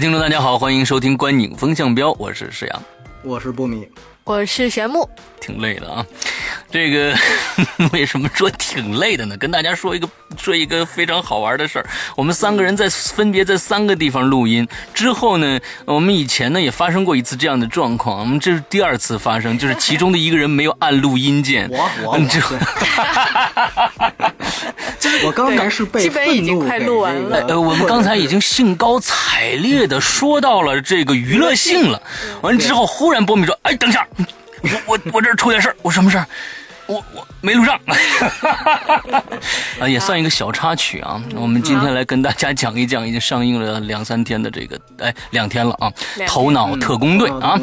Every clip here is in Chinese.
位听众，大家好，欢迎收听《观影风向标》，我是石阳，我是不米，我是玄木，挺累的啊。这个 为什么说挺累的呢？跟大家说一个说一个非常好玩的事儿。我们三个人在分别在三个地方录音之后呢，我们以前呢也发生过一次这样的状况，我们这是第二次发生，就是其中的一个人没有按录音键。我我嗯这对 我刚才是被基本已经快录完了呃，我们刚才已经兴高采烈的说到了这个娱乐性了，完了之后，忽然波米说：“哎，等一下，我我我这儿出点事儿，我什么事儿？我我没录上。”啊，也算一个小插曲啊。我们今天来跟大家讲一讲已经上映了两三天的这个，哎，两天了啊，《头脑特工队》啊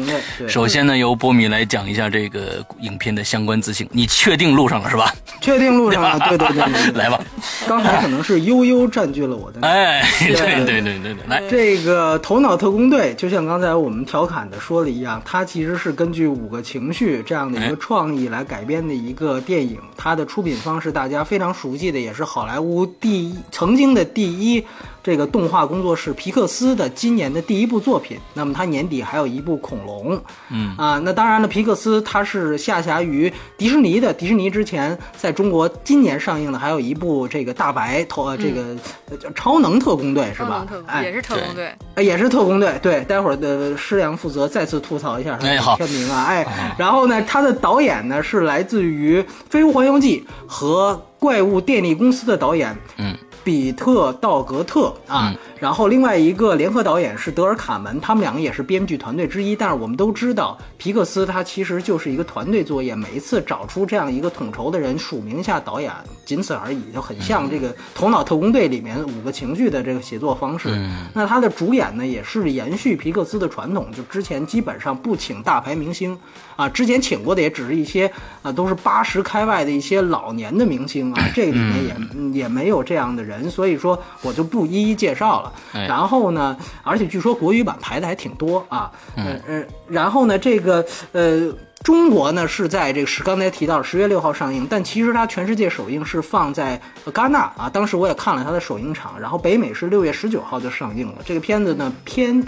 首先呢，由波米来讲一下这个影片的相关资讯。你确定录上了是吧？确定录上了，对对对对对，来吧。刚才可能是悠悠占据了我的。哎，对对对对对对，来。这个《头脑特工队》就像刚才我们调侃的说的一样，它其实是根据五个情绪这样的一个创意来改编的一个电影。它的出品方是大家非常熟悉的，也是好莱坞第一曾经的第一这个动画工作室皮克斯的今年的第一部作品。那么它年底还有一部《恐龙》，嗯啊，那当然了，皮克斯它是下辖于迪士尼的。迪士尼之前在中国今年上映的还有一部这个大白头呃这个呃叫超能特工队是吧？哎，也是特工队，呃也是特工队，对，待会儿的师阳负责再次吐槽一下他的哎好片名啊，哎，然后呢，他的导演呢是来自于《飞屋环游记》和《怪物电力公司》的导演，嗯，比特道格特啊，然后另外一个联合导演是德尔卡门，他们两个也是编剧团队之一。但是我们都知道，皮克斯它其实就是一个团队作业，每一次找出这样一个统筹的人，署名一下导演，仅此而已，就很像这个《头脑特工队》里面五个情绪的这个写作方式。那他的主演呢，也是延续皮克斯的传统，就之前基本上不请大牌明星啊，之前请过的也只是一些啊，都是八十开外的一些老年的明星啊，这里面也、嗯也没有这样的人，所以说我就不一一介绍了。哎然后呢，而且据说国语版排的还挺多啊，嗯嗯，然后呢，这个呃。中国呢是在这个十刚才提到十月六号上映，但其实它全世界首映是放在呃戛纳啊，当时我也看了它的首映场，然后北美是六月十九号就上映了。这个片子呢偏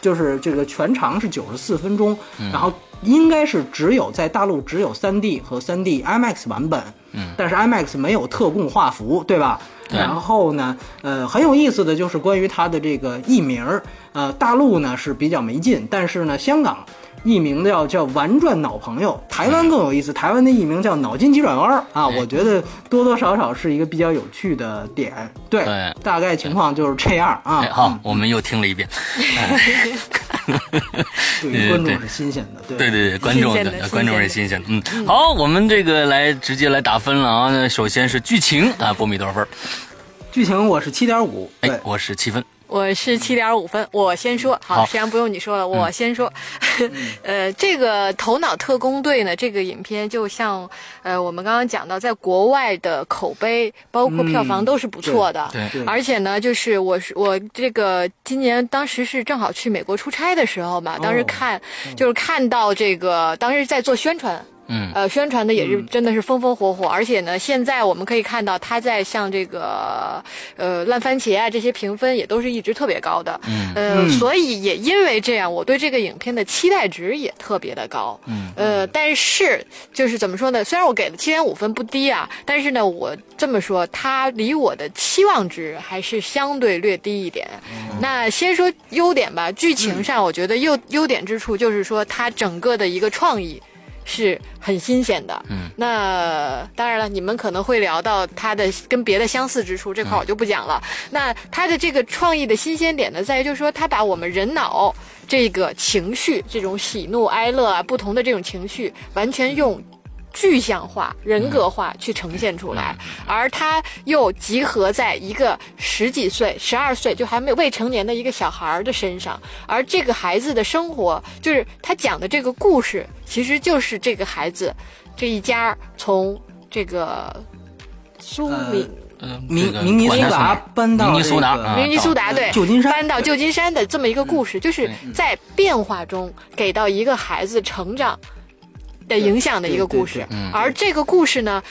就是这个全长是九十四分钟，然后应该是只有在大陆只有三 D 和三 D IMAX 版本，嗯，但是 IMAX 没有特供画幅，对吧？对然后呢，呃，很有意思的就是关于它的这个译名儿，呃，大陆呢是比较没劲，但是呢，香港译名叫叫玩转脑朋友，台湾更有意思，台湾的艺名叫脑筋急转弯儿啊，我觉得多多少少是一个比较有趣的点，对，对大概情况就是这样啊。哎，好，我们又听了一遍。对于观众是新鲜的，对对对对，观众的的观众是新新鲜的。嗯，好，我们这个来直接来打分了啊。那首先是剧情啊，波米多少分？剧情我是七点五，对哎，，我是七分。我是七点五分，我先说，好，好实际上不用你说了，我先说。呃，这个《头脑特工队》呢，这个影片就像呃我们刚刚讲到，在国外的口碑包括票房嗯都是不错的。对对而且呢，就是我是我这个今年当时是正好去美国出差的时候嘛，当时哦看、就是看到这个，当时在做宣传。嗯。呃，宣传的也是真的是风风火火，而且呢，现在我们可以看到它在像这个呃烂番茄啊这些评分也都是一直特别高的，嗯。呃，嗯。所以也因为这样，我对这个影片的期待值也特别的高，嗯，呃，但是就是怎么说呢？虽然我给的七点五分不低啊，但是呢，我这么说，它离我的期望值还是相对略低一点。那先说优点吧，剧情上我觉得优优点之处就是说它整个的一个创意。是很新鲜的。嗯，那当然了，你们可能会聊到它的跟别的相似之处，这块我就不讲了。那它的这个创意的新鲜点呢，在于就是说，它把我们人脑这个情绪，这种喜怒哀乐啊，不同的这种情绪，完全用。具象化、人格化去呈现出来，而他又集合在一个十几岁、十二岁就还没未成年的一个小孩儿的身上，而这个孩子的生活，就是他讲的这个故事，其实就是这个孩子这一家从这个苏敏。呃，明明尼苏达搬到明尼苏达明尼苏达对旧金山。搬到旧金山的这么一个故事，就是在变化中给到一个孩子成长的影响的一个故事。而这个故事呢，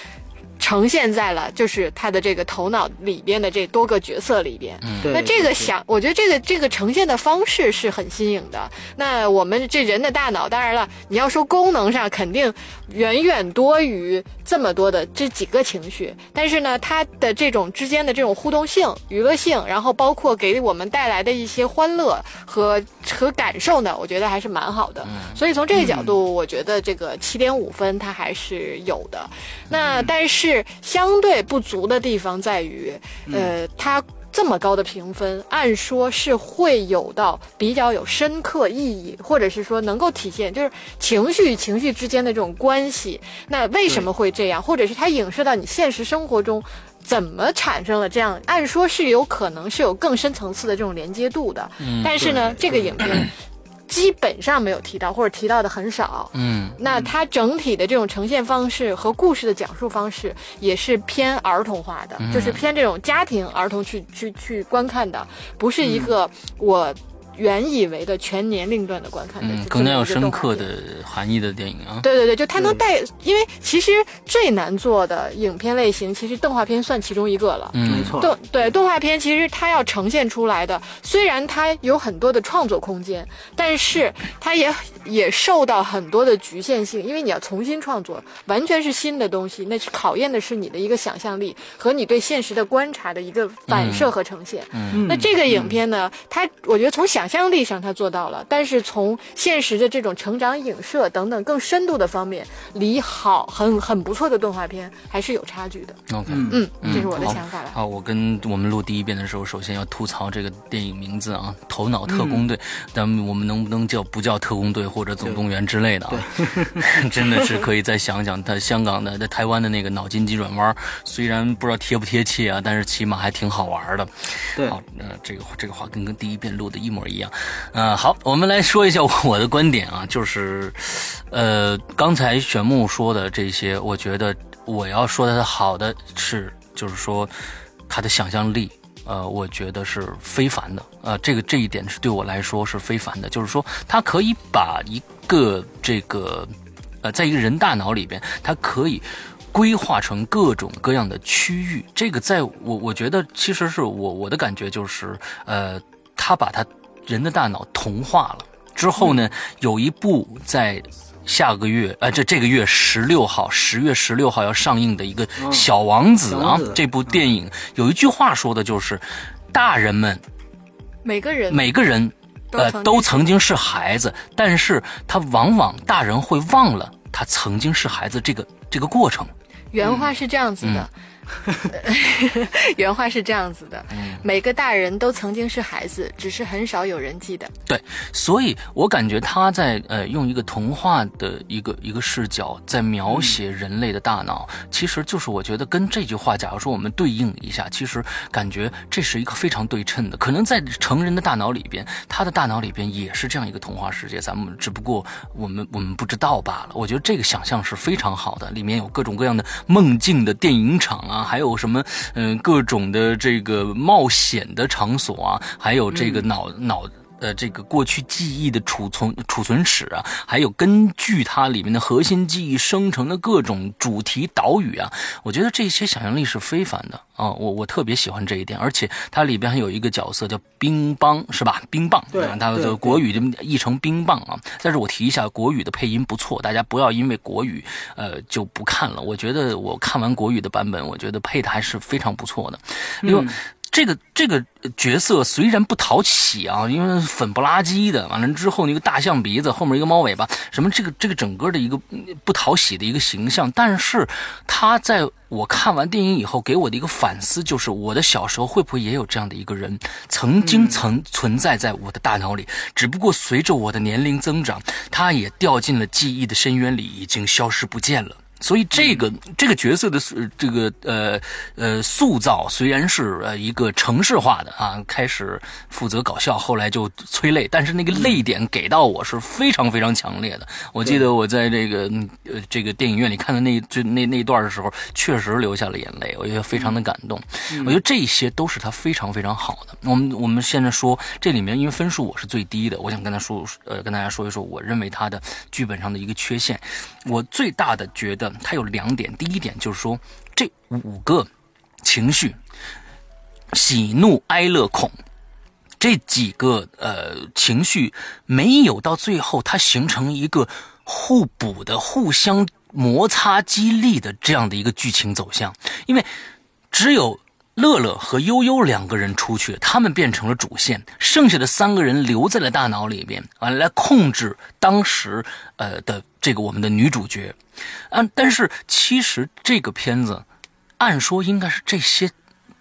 呈现在了就是他的这个头脑里边的这多个角色里边。对那这个想，我觉得这个这个呈现的方式是很新颖的。那我们这人的大脑，当然了，你要说功能上肯定远远多于这么多的这几个情绪，但是呢，它的这种之间的这种互动性、娱乐性，然后包括给我们带来的一些欢乐和和感受呢，我觉得还是蛮好的。所以从这个角度，我觉得这个七点五分它还是有的。那但是相对不足的地方在于，呃，它。这么高的评分，按说是会有到比较有深刻意义，或者是说能够体现就是情绪与情绪之间的这种关系。那为什么会这样？或者是它影射到你现实生活中，怎么产生了这样？按说是有可能是有更深层次的这种连接度的。但是呢，这个影片基本上没有提到，或者提到的很少。嗯。那它整体的这种呈现方式和故事的讲述方式也是偏儿童化的，就是偏这种家庭儿童去去去观看的，不是一个我原以为的全年龄段的观看的嗯，更加有深刻的含义的电影啊。对对对，就它能带，因为其实最难做的影片类型，其实动画片算其中一个了。嗯没错，动对动画片，其实它要呈现出来的，虽然它有很多的创作空间，但是它也也受到很多的局限性，因为你要重新创作，完全是新的东西，那是考验的是你的一个想象力和你对现实的观察的一个反射和呈现。嗯那这个影片呢，它我觉得从想象力上它做到了，但是从现实的这种成长影射等等更深度的方面，离好很很不错的动画片还是有差距的。OK，嗯，这是我的想法了。好，我跟我们录第一遍的时候，首先要吐槽这个电影名字啊，《头脑特工队》但我们能不能叫不叫特工队或者总动员之类的啊？真的是可以再想想，他香港的、在台湾的那个脑筋急转弯，虽然不知道贴不贴切啊，但是起码还挺好玩的。对好，呃，这个这个话跟跟第一遍录的一模一样。呃，好，我们来说一下我的观点啊，就是，呃，刚才玄木说的这些，我觉得我要说的好的是，就是说他的想象力。呃，我觉得是非凡的，呃，这个这一点是对我来说是非凡的，就是说，他可以把一个这个，呃，在一个人大脑里边，它可以规划成各种各样的区域。这个在我我觉得其实是我我的感觉就是，呃，他把他人的大脑同化了之后呢，有一部在。下个月，呃，这这个月十六号，十月十六号要上映的一个《小王子》啊，这部电影有一句话说的就是，大人们每个人每个人，呃，都曾经都曾经是孩子，但是他往往大人会忘了他曾经是孩子这个这个过程。原话是这样子的，原话是这样子的，每个大人都曾经是孩子，只是很少有人记得。对，所以我感觉他在呃用一个童话的一个一个视角在描写人类的大脑，其实就是我觉得跟这句话，假如说我们对应一下，其实感觉这是一个非常对称的。可能在成人的大脑里边，他的大脑里边也是这样一个童话世界，咱们只不过我们我们不知道罢了。我觉得这个想象是非常好的，里面有各种各样的梦境的电影场啊，还有什么嗯、各种的这个冒险的场所啊，还有这个脑、脑。呃，这个过去记忆的储存储存室啊，还有根据它里面的核心记忆生成的各种主题岛屿啊，我觉得这些想象力是非凡的啊、我我特别喜欢这一点，而且它里边还有一个角色叫冰棒，是吧？冰棒，对啊它的国语就译成冰棒啊。但是我提一下，国语的配音不错，大家不要因为国语呃就不看了。我觉得我看完国语的版本，我觉得配的还是非常不错的。另外。这个这个角色虽然不讨喜啊，因为粉不拉几的，完了之后那个大象鼻子，后面一个猫尾巴，什么这个这个整个的一个不讨喜的一个形象，但是他在我看完电影以后给我的一个反思，就是我的小时候会不会也有这样的一个人，曾经曾存在在我的大脑里，只不过随着我的年龄增长，他也掉进了记忆的深渊里，已经消失不见了。所以这个这个角色的塑这个呃呃塑造虽然是呃一个城市化的啊，开始负责搞笑，后来就催泪，但是那个泪点给到我是非常非常强烈的。我记得我在这个嗯呃这个电影院里看的那最那那一段的时候，确实流下了眼泪，我觉得非常的感动。我觉得这些都是他非常非常好的。我们我们现在说这里面，因为分数我是最低的，我想跟他说呃跟大家说一说，我认为他的剧本上的一个缺陷。我最大的觉得它有两点，第一点就是说这五个情绪，喜怒哀乐恐这几个呃情绪没有到最后，它形成一个互补的、互相摩擦激励的这样的一个剧情走向，因为只有。乐乐和悠悠两个人出去，他们变成了主线，剩下的三个人留在了大脑里边，完了，来控制当时呃的这个我们的女主角，啊，但是其实这个片子，按说应该是这些。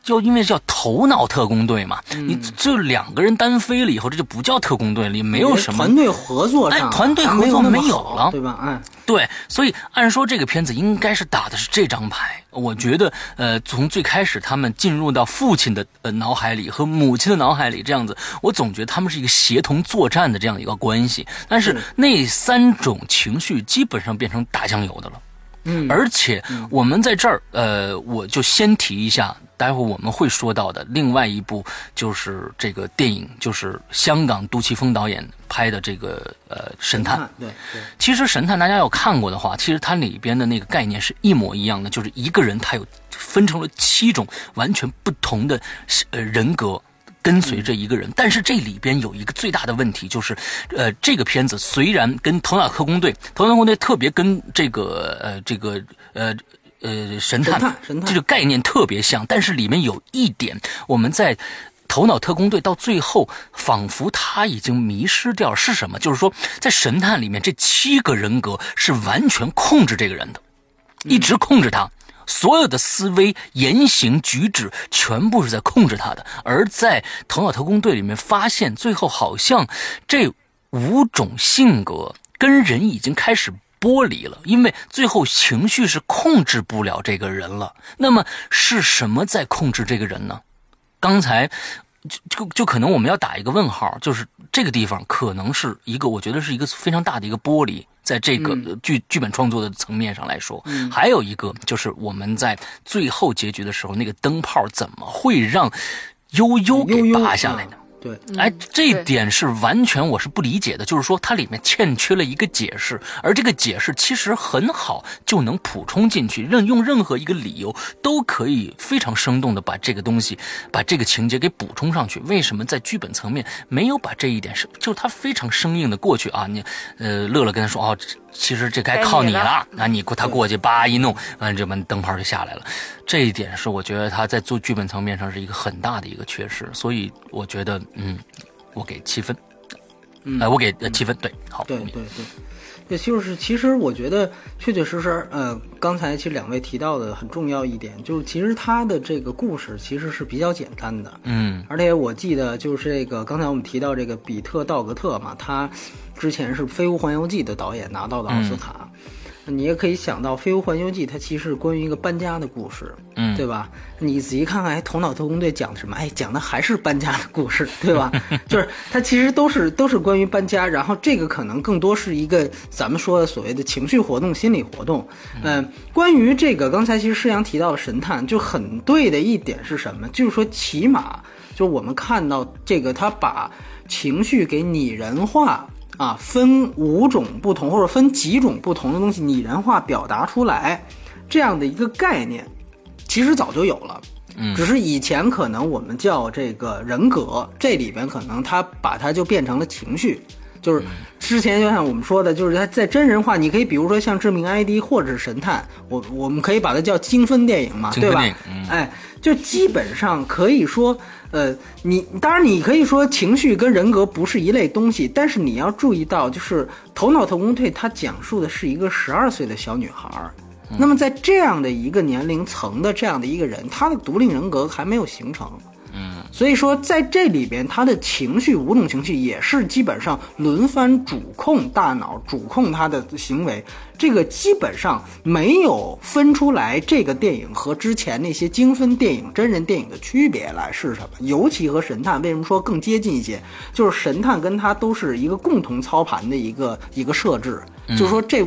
就因为叫头脑特工队嘛，你这两个人单飞了以后，这就不叫特工队了，也没有什么团队合作哎，团队合作没有了，对吧？哎，对，所以按说这个片子应该是打的是这张牌。我觉得，呃，从最开始他们进入到父亲的呃脑海里和母亲的脑海里这样子，我总觉得他们是一个协同作战的这样一个关系。但是那三种情绪基本上变成打酱油的了。嗯，而且我们在这儿，呃，我就先提一下。待会我们会说到的另外一部就是这个电影，就是香港杜琪峰导演拍的这个呃《神探》。对，其实《神探》大家要看过的话，其实它里边的那个概念是一模一样的，就是一个人他有分成了七种完全不同的呃人格跟随着一个人。但是这里边有一个最大的问题，就是呃这个片子虽然跟《头脑特工队》《头脑特工队》特别跟这个呃这个呃。呃，神探这个概念特别像，但是里面有一点，我们在《头脑特工队》到最后，仿佛他已经迷失掉是什么？就是说，在神探里面，这七个人格是完全控制这个人的，一直控制他，所有的思维、言行举止全部是在控制他的。而在《头脑特工队》里面，发现最后好像这五种性格跟人已经开始。剥离了，因为最后情绪是控制不了这个人了。那么是什么在控制这个人呢？刚才就就就可能我们要打一个问号，就是这个地方可能是一个，我觉得是一个非常大的一个剥离，在这个剧剧本创作的层面上来说，还有一个就是我们在最后结局的时候，那个灯泡怎么会让悠悠给拔下来呢？对，哎，这一点是完全我是不理解的，就是说它里面欠缺了一个解释，而这个解释其实很好就能补充进去，任用任何一个理由都可以非常生动的把这个东西，把这个情节给补充上去。为什么在剧本层面没有把这一点是，就是他非常生硬的过去啊？你，呃，乐乐跟他说哦。其实这该靠你了，那你过他过去，叭一弄，完这门灯泡就下来了。这一点是我觉得他在做剧本层面上是一个很大的一个缺失，所以我觉得，嗯，我给七分，哎，我给七分，对，好，对对对，也就是其实我觉得确确实实，呃，刚才其实两位提到的很重要一点，就是其实他的这个故事其实是比较简单的，嗯，而且我记得就是这个刚才我们提到这个比特道格特嘛，他。之前是《飞屋环游记》的导演拿到的奥斯卡，你也可以想到《飞屋环游记》它其实是关于一个搬家的故事，嗯，对吧？你仔细看看，哎，《头脑特工队》讲的什么？哎，讲的还是搬家的故事，对吧？就是它其实都是都是关于搬家，然后这个可能更多是一个咱们说的所谓的情绪活动、心理活动。嗯，关于这个，刚才其实施阳提到的神探就很对的一点是什么？就是说，起码就我们看到这个，他把情绪给拟人化。啊，分五种不同或者分几种不同的东西拟人化表达出来，这样的一个概念，其实早就有了。嗯，只是以前可能我们叫这个人格，这里边可能他把它就变成了情绪。就是之前就像我们说的，就是它在真人化，你可以比如说像《致命 ID》或者是《神探》，我我们可以把它叫精分电影嘛，对吧哎，就基本上可以说，呃，你当然你可以说情绪跟人格不是一类东西，但是你要注意到，就是《头脑特工队》它讲述的是一个十二岁的小女孩儿。那么在这样的一个年龄层的这样的一个人，他的独立人格还没有形成，嗯所以说，在这里边，他的情绪五种情绪也是基本上轮番主控大脑，主控他的行为。这个基本上没有分出来这个电影和之前那些精分电影、真人电影的区别来是什么？尤其和神探为什么说更接近一些？就是神探跟他都是一个共同操盘的一个一个设置，就是说这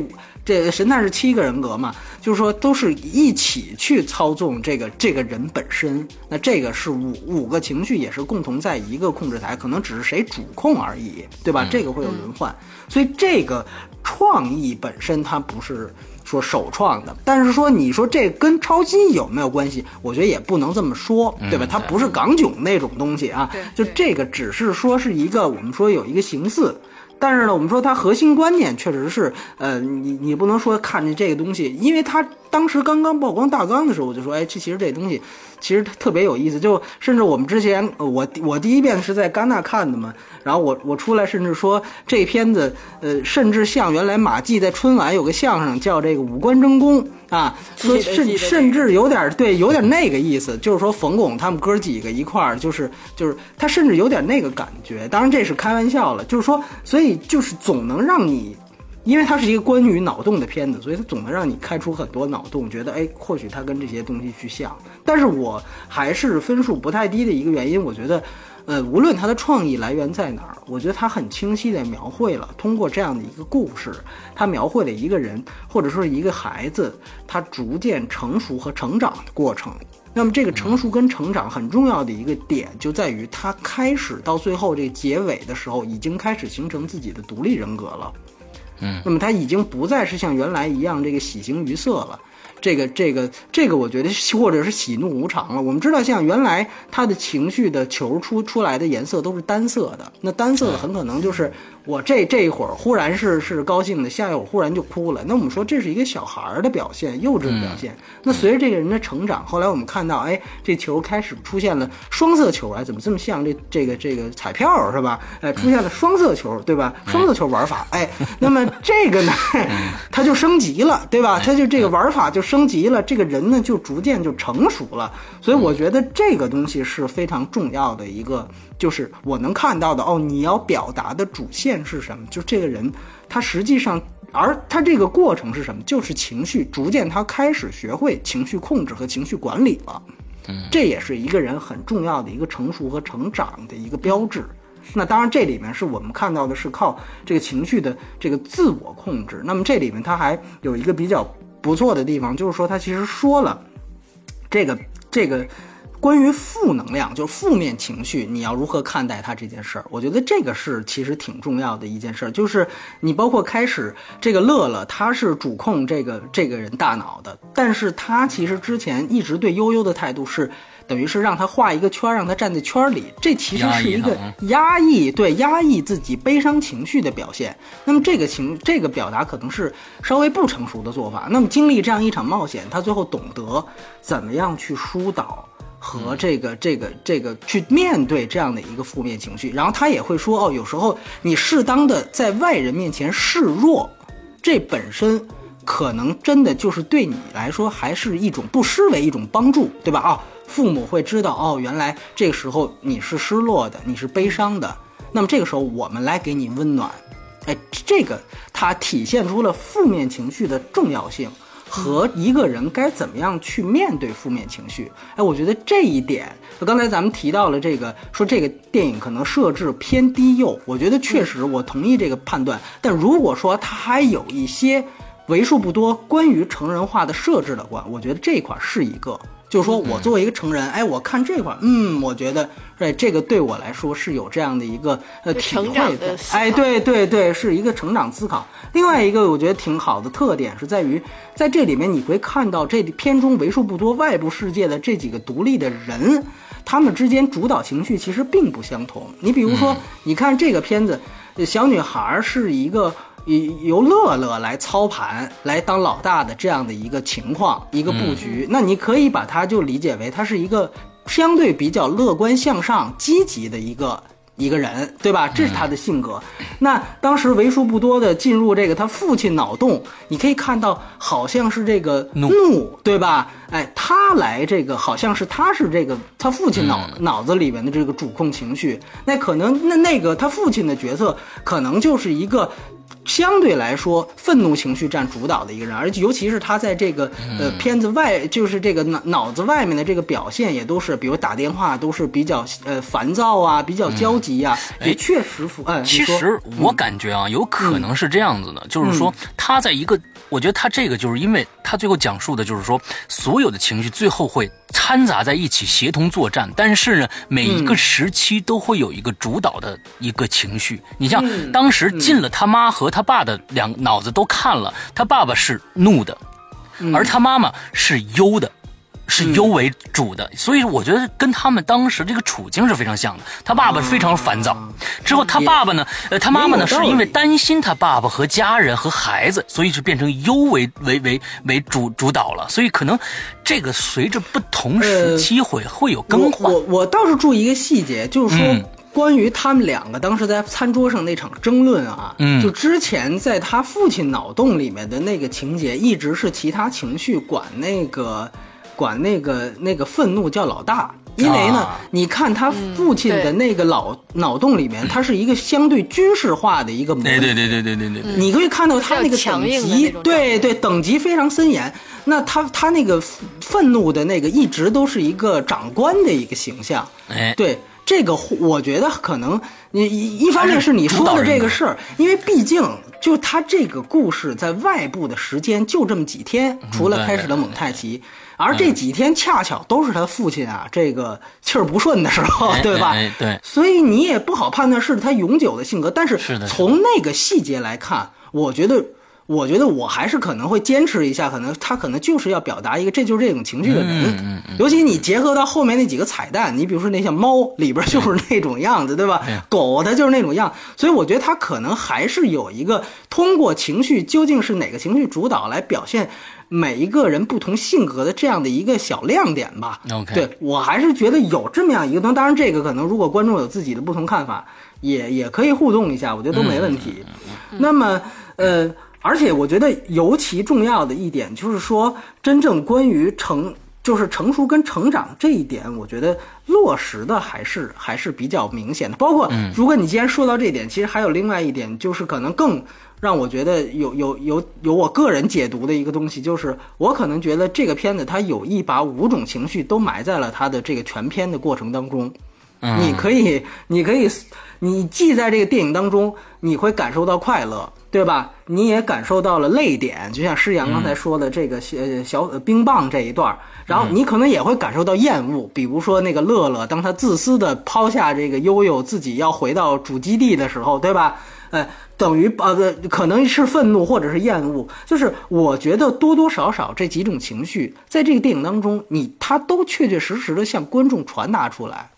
这神探是七个人格嘛，就是说都是一起去操纵这个这个人本身。那这个是五五个情绪也是共同在一个控制台，可能只是谁主控而已，对吧？这个会有轮换，所以这个创意本身它不是。说首创的，但是说你说这跟超新有没有关系？我觉得也不能这么说，对吧？它不是港囧那种东西啊，就这个只是说是一个我们说有一个形似，但是呢，我们说它核心观念确实是，呃，你你不能说看见这个东西，因为它当时刚刚曝光大纲的时候，我就说，哎，这其实这东西其实特别有意思，就甚至我们之前呃我我第一遍是在戛纳看的嘛，然后我我出来甚至说这片子，呃，甚至像原来马季在春晚有个相声叫这个五官争功啊，说甚甚至有点对，有点那个意思，就是说冯巩他们哥几个一块儿，就是就是他甚至有点那个感觉，当然这是开玩笑了，就是说，所以以就是总能让你。因为它是一个关于脑洞的片子，所以它总能让你开出很多脑洞，觉得哎，或许它跟这些东西去像。但是我还是分数不太低的一个原因，我觉得，呃，无论它的创意来源在哪儿，我觉得它很清晰地描绘了，通过这样的一个故事，它描绘了一个人或者说是一个孩子，他逐渐成熟和成长的过程。那么这个成熟跟成长很重要的一个点，就在于他开始到最后这个结尾的时候，已经开始形成自己的独立人格了。嗯，那么他已经不再是像原来一样这个喜形于色了，这个这个这个，我觉得或者是喜怒无常了。我们知道，像原来他的情绪的球出出来的颜色都是单色的，那单色的很可能就是我这这一会儿忽然是是高兴的，下一会儿忽然就哭了。那我们说这是一个小孩儿的表现，幼稚的表现。那随着这个人的成长，后来我们看到，哎，这球开始出现了双色球，哎，怎么这么像这这个这个彩票是吧？哎，出现了双色球，对吧？双色球玩法，哎，那么这个呢，它就升级了，对吧？它就这个玩法就升级了，这个人呢就逐渐就成熟了。所以我觉得这个东西是非常重要的一个，就是我能看到的哦，你要表达的主线是什么？就这个人他实际上。而他这个过程是什么？就是情绪逐渐，他开始学会情绪控制和情绪管理了。这也是一个人很重要的一个成熟和成长的一个标志。那当然，这里面是我们看到的是靠这个情绪的这个自我控制。那么这里面他还有一个比较不错的地方，就是说他其实说了这个这个关于负能量，就是负面情绪，你要如何看待它这件事儿？我觉得这个是其实挺重要的一件事儿。就是你包括开始这个乐乐，他是主控这个这个人大脑的，但是他其实之前一直对悠悠的态度是。等于是让他画一个圈儿，让他站在圈儿里，这其实是一个压抑，对压抑自己悲伤情绪的表现。那么这个情，这个表达可能是稍微不成熟的做法。那么经历这样一场冒险，他最后懂得怎么样去疏导和这个这个这个去面对这样的一个负面情绪。然后他也会说，哦，有时候你适当的在外人面前示弱，这本身。可能真的就是对你来说，还是一种不失为一种帮助，对吧？啊，父母会知道，哦，原来这个时候你是失落的，你是悲伤的，那么这个时候我们来给你温暖，哎，这个它体现出了负面情绪的重要性和一个人该怎么样去面对负面情绪。哎，我觉得这一点，刚才咱们提到了这个，说这个电影可能设置偏低幼，我觉得确实我同意这个判断。但如果说它还有一些。为数不多关于成人化的设置的话，我觉得这一块是一个，就是说我作为一个成人，哎，我看这块，嗯，我觉得，哎，这个对我来说是有这样的一个呃体成长会的哎，对对对，是一个成长思考。另外一个我觉得挺好的特点是在于，在这里面你会看到这片中为数不多外部世界的这几个独立的人，他们之间主导情绪其实并不相同。你比如说，你看这个片子。小女孩是一个由乐乐来操盘来当老大的这样的一个情况，一个布局。那你可以把它就理解为，他是一个相对比较乐观向上、积极的一个。一个人，对吧？这是他的性格。那当时为数不多的进入这个他父亲脑洞，你可以看到，好像是这个怒，对吧？哎，他来这个，好像是他是这个他父亲脑脑子里面的这个主控情绪。那可能那那个他父亲的角色，可能就是一个。相对来说，愤怒情绪占主导的一个人，而且尤其是他在这个呃片子外，就是这个脑脑子外面的这个表现，也都是，比如打电话都是比较呃烦躁啊，比较焦急啊，也确实符。哎，其实我感觉啊，有可能是这样子的，就是说他在一个，我觉得他这个就是因为他最后讲述的就是说，所有的情绪最后会。掺杂在一起，协同作战。但是呢，每一个时期都会有一个主导的一个情绪。你像当时进了他妈和他爸的两脑子都看了，他爸爸是怒的，而他妈妈是忧的。是忧为主的，所以我觉得跟他们当时这个处境是非常像的。他爸爸非常烦躁，之后他爸爸呢，呃，他妈妈呢，是因为担心他爸爸和家人和孩子，所以就变成忧为为为为主主导了。所以可能这个随着不同时期会会有更换。我我倒是注意一个细节，就是说关于他们两个当时在餐桌上那场争论啊，嗯，就之前在他父亲脑洞里面的那个情节，一直是其他情绪管那个。管那个那个愤怒叫老大，因为呢，你看他父亲的那个脑脑洞里面，他是一个相对军事化的一个模对对对对对对对。你可以看到他那个等级，对对，等级非常森严。那他他那个愤怒的那个一直都是一个长官的一个形象。哎，对这个，我觉得可能你一方面是你说的这个事儿，因为毕竟就他这个故事在外部的时间就这么几天，除了开始了蒙太奇。而这几天恰巧都是他父亲啊，这个气儿不顺的时候，对吧？对，所以你也不好判断是他永久的性格。但是从那个细节来看，我觉得，我觉得我还是可能会坚持一下，可能他可能就是要表达一个，这就是这种情绪的人。尤其你结合到后面那几个彩蛋，你比如说那像猫里边就是那种样子，对吧？狗它就是那种样，所以我觉得他可能还是有一个通过情绪究竟是哪个情绪主导来表现。每一个人不同性格的这样的一个小亮点吧。OK，对我还是觉得有这么样一个。当当然，这个可能如果观众有自己的不同看法，也也可以互动一下，我觉得都没问题。那么，呃，而且我觉得尤其重要的一点就是说，真正关于成就是成熟跟成长这一点，我觉得落实的还是还是比较明显的。包括如果你既然说到这一点，其实还有另外一点，就是可能更。让我觉得有有有有我个人解读的一个东西，就是我可能觉得这个片子它有意把五种情绪都埋在了它的这个全片的过程当中。你可以，你可以，你既在这个电影当中，你会感受到快乐，对吧？你也感受到了泪点，就像诗阳刚才说的这个小小冰棒这一段。然后你可能也会感受到厌恶，比如说那个乐乐，当他自私的抛下这个悠悠，自己要回到主基地的时候，对吧？呃，等于呃，可能是愤怒或者是厌恶，就是我觉得多多少少这几种情绪，在这个电影当中，你他都确确实实的向观众传达出来。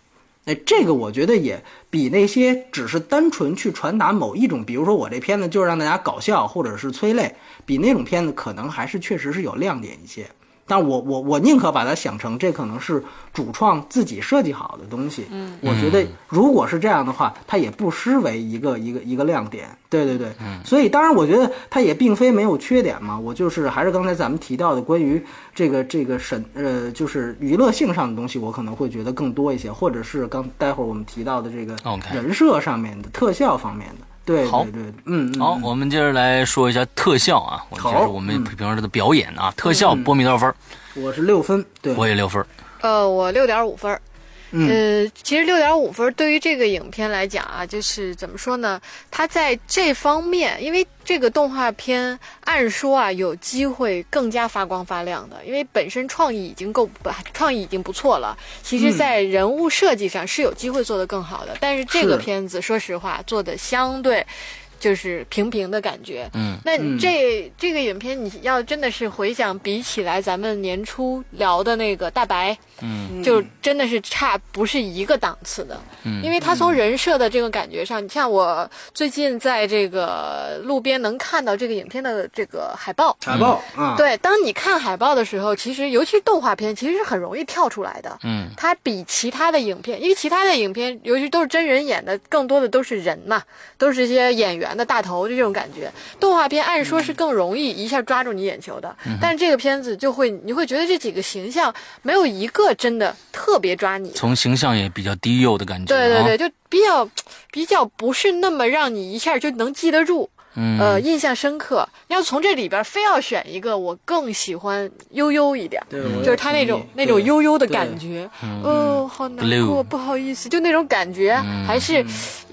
这个我觉得也比那些只是单纯去传达某一种，比如说我这片子就是让大家搞笑或者是催泪，比那种片子可能还是确实是有亮点一些。但我我我宁可把它想成这可能是主创自己设计好的东西。嗯，我觉得如果是这样的话，它也不失为一个一个一个亮点。对对对，嗯。所以当然，我觉得它也并非没有缺点嘛。我就是还是刚才咱们提到的关于这个这个审呃，就是娱乐性上的东西，我可能会觉得更多一些，或者是刚待会儿我们提到的这个人设上面的特效方面的。对，好，对，嗯，好，我们接着来说一下特效啊，就是我们平时的表演啊，特效波米多少分？我是六分，对，我也六分，呃，我六点五分。呃，其实六点五分对于这个影片来讲啊，就是怎么说呢？它在这方面，因为这个动画片按说啊有机会更加发光发亮的，因为本身创意已经够不，创意已经不错了。其实，在人物设计上是有机会做得更好的，但是这个片子说实话做的相对。就是平平的感觉。嗯，那这、这个影片你要真的是回想比起来，咱们年初聊的那个大白，嗯，就真的是差不是一个档次的。嗯，因为他从人设的这个感觉上，你像我最近在这个路边能看到这个影片的这个海报。海报啊，对，当你看海报的时候，其实尤其是动画片，其实是很容易跳出来的。嗯，它比其他的影片，因为其他的影片，尤其都是真人演的，更多的都是人嘛，都是一些演员的大头，就这种感觉。动画片按说是更容易一下抓住你眼球的，但是这个片子就会，你会觉得这几个形象没有一个真的特别抓你。从形象也比较低幼的感觉。啊对对对，，就比较比较不是那么让你一下就能记得住。嗯，呃，印象深刻。要从这里边非要选一个，我更喜欢悠悠一点，就是他那种那种悠悠的感觉。哦，好难过，不好意思，就那种感觉还是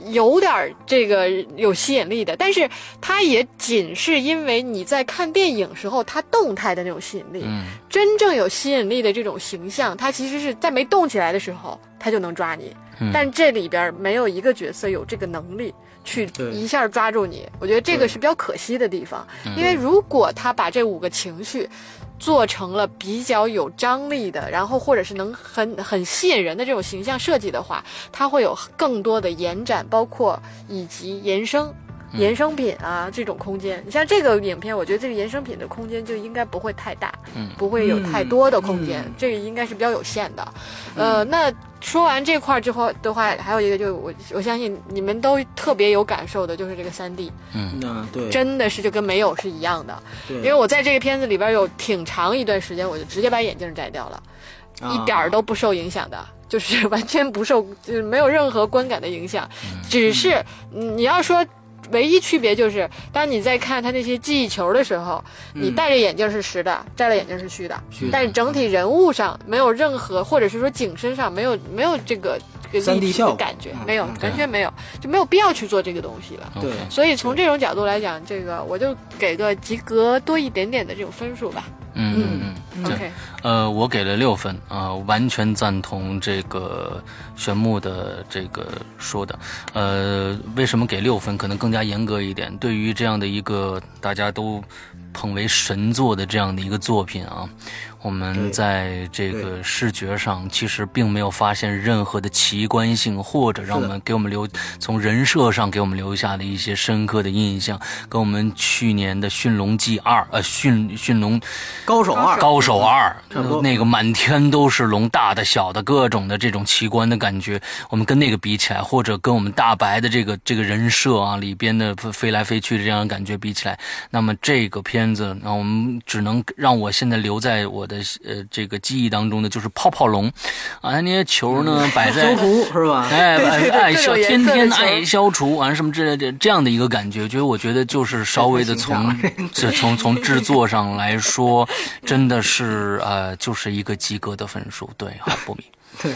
有点儿这个有吸引力的。但是它也仅是因为你在看电影时候它动态的那种吸引力，嗯真正有吸引力的这种形象，它其实是在没动起来的时候，它就能抓你。嗯但这里边没有一个角色有这个能力去一下抓住你，我觉得这个是比较可惜的地方。嗯因为如果他把这五个情绪做成了比较有张力的，然后或者是能很很吸引人的这种形象设计的话，它会有更多的延展，包括以及延伸。衍生品啊，这种空间，你像这个影片，我觉得这个衍生品的空间就应该不会太大，嗯。不会有太多的空间，嗯。这个应该是比较有限的。呃，那说完这块儿之后的话，还有一个就是我我相信你们都特别有感受的，就是这个三 D，嗯，对，真的是就跟没有是一样的。对。因为我在这个片子里边有挺长一段时间，我就直接把眼镜摘掉了，啊。一点儿都不受影响的。就是完全不受，就是没有任何观感的影响，只是嗯你要说唯一区别就是，当你在看他那些记忆球的时候，你戴着眼镜是实的，摘了眼镜是虚的，虚的但是整体人物上没有任何，或者是说景深上没有没有这个这个 3D 立体效的感觉嗯，没有嗯完全没有，就没有必要去做这个东西了。对所以从这种角度来讲，这个我就给个及格多一点点的这种分数吧。嗯嗯嗯，对 OK，呃，我给了六分啊、完全赞同这个玄牧的这个说的。呃，为什么给六分？可能更加严格一点。对于这样的一个大家都捧为神作的这样的一个作品啊，我们在这个视觉上其实并没有发现任何的奇观性，或者让我们给我们留从人设上给我们留下的一些深刻的印象，跟我们去年的《驯龙记二》呃，驯驯龙高手二，高手二，差不多那个满天都是龙，大的小的各种的这种奇观的感觉，我们跟那个比起来，或者跟我们大白的这个这个人设啊里边的飞飞来飞去的这样的感觉比起来，那么这个片子，那我们只能让我现在留在我的呃这个记忆当中的就是泡泡龙，啊，它那些球呢摆在消除是吧？哎，爱消天天爱消除啊什么之类的这样的一个感觉，觉得我觉得就是稍微的从 这从从制作上来说，真的是呃就是一个及格的分数。对，好，波米，对，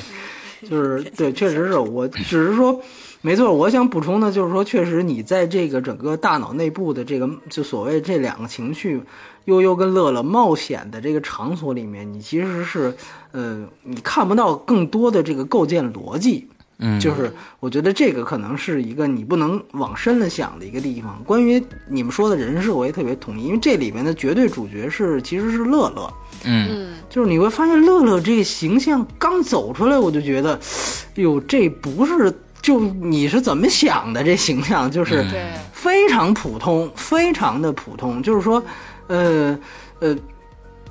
就是对，确实是我只是说，没错，我想补充的就是说，确实你在这个整个大脑内部的这个就所谓这两个情绪，悠悠跟乐乐冒险的这个场所里面，你其实是呃，你看不到更多的这个构建逻辑。嗯，就是我觉得这个可能是一个你不能往深了想的一个地方。关于你们说的人设，我也特别同意，因为这里面的绝对主角是其实是乐乐。嗯嗯，就是你会发现乐乐这个形象刚走出来，我就觉得，哟，这不是就你是怎么想的？这形象就是对，非常普通，非常的普通。就是说，呃呃，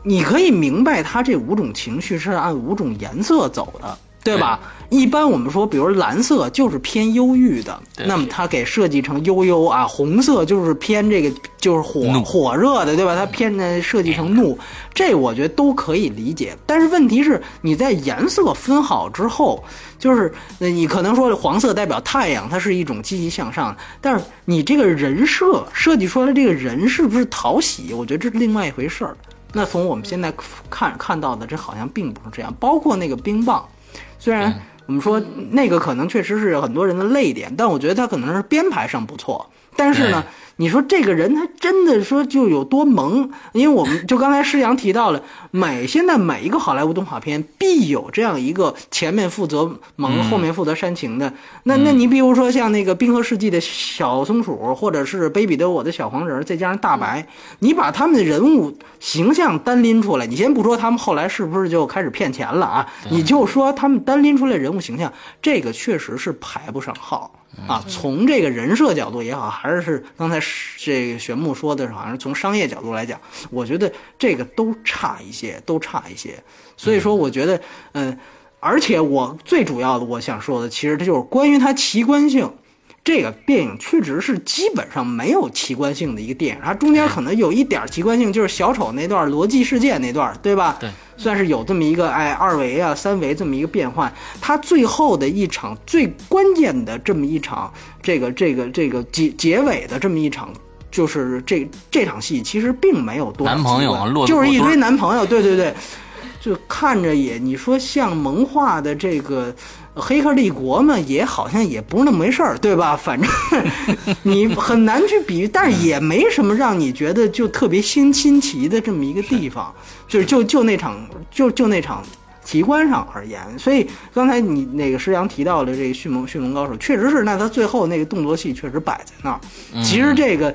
你可以明白他这五种情绪是按五种颜色走的。对吧？一般我们说，比如蓝色就是偏忧郁的，那么它给设计成悠悠啊；红色就是偏这个就是火火热的，对吧？它偏呃设计成怒，这我觉得都可以理解。但是问题是，你在颜色分好之后，就是呃你可能说黄色代表太阳，它是一种积极向上，但是你这个人设设计出来这个人是不是讨喜，我觉得这是另外一回事儿。那从我们现在看看到的，这好像并不是这样。包括那个冰棒，虽然我们说那个可能确实是很多人的泪点，但我觉得他可能是编排上不错。但是呢，你说这个人他真的说就有多萌？因为我们就刚才施阳提到了，每现在每一个好莱坞动画片必有这样一个前面负责萌，后面负责煽情的。那那你比如说像那个《冰河世纪》的小松鼠，或者是《卑鄙的我的小黄人》，再加上大白，你把他们的人物形象单拎出来，你先不说他们后来是不是就开始骗钱了啊，你就说他们单拎出来人物形象，这个确实是排不上号。啊，从这个人设角度也好，还是刚才这个玄木说的，好像是从商业角度来讲，我觉得这个都差一些，都差一些。所以说，我觉得，嗯，而且我最主要的我想说的，其实它就是关于它奇观性。这个电影确实是基本上没有奇观性的一个电影，它中间可能有一点奇观性，就是小丑那段逻辑世界那段，对吧？对，算是有这么一个哎二维啊三维这么一个变换。它最后的一场最关键的这么一场，这个这个这个结结尾的这么一场，就是这这场戏其实并没有多少男朋友啊就是一堆男朋友，对对对，就看着也你说像萌化的这个。黑客帝国嘛，也好像也不是那么回事儿，对吧？反正你很难去比喻，但是也没什么让你觉得就特别新新奇的这么一个地方，就是就就那场就就那场奇观上而言。所以刚才你那个石阳提到的这个迅猛迅猛高手，确实是，那他最后那个动作戏确实摆在那儿。其实这个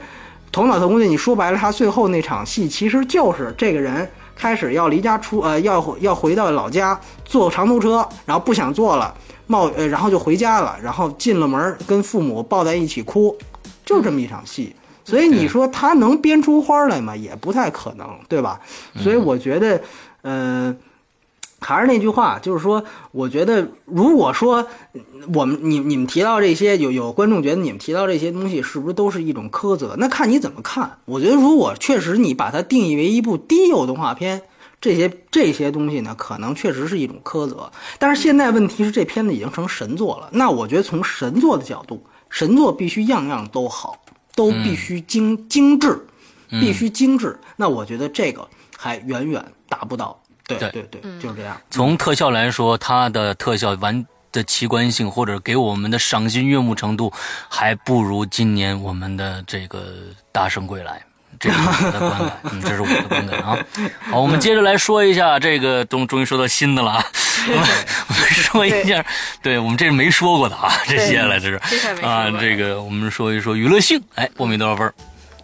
头脑特工队，你说白了，他最后那场戏其实就是这个人。开始要离家出，呃，要要回到老家坐长途车，然后不想坐了，冒呃，然后就回家了，然后进了门跟父母抱在一起哭，就这么一场戏。所以你说他能编出花来吗？也不太可能，对吧？所以我觉得，嗯、还是那句话，就是说，我觉得如果说我们你你们提到这些，有有观众觉得你们提到这些东西是不是都是一种苛责？那看你怎么看。我觉得如果确实你把它定义为一部低幼动画片，这些这些东西呢，可能确实是一种苛责。但是现在问题是，这片子已经成神作了。那我觉得从神作的角度，神作必须样样都好，都必须精、精致，必须精致。那我觉得这个还远远达不到。对对对对，就是这样。从特效来说，它的特效完的奇观性或者给我们的赏心悦目程度，还不如今年我们的这个《大圣归来》。这是我的观感，嗯，这是我的观感啊。好，我们接着来说一下这个，终终于说到新的了啊。我们 我们说一下，对我们这是没说过的啊，这接下来这是啊，这个我们说一说娱乐性。哎，波米多少分？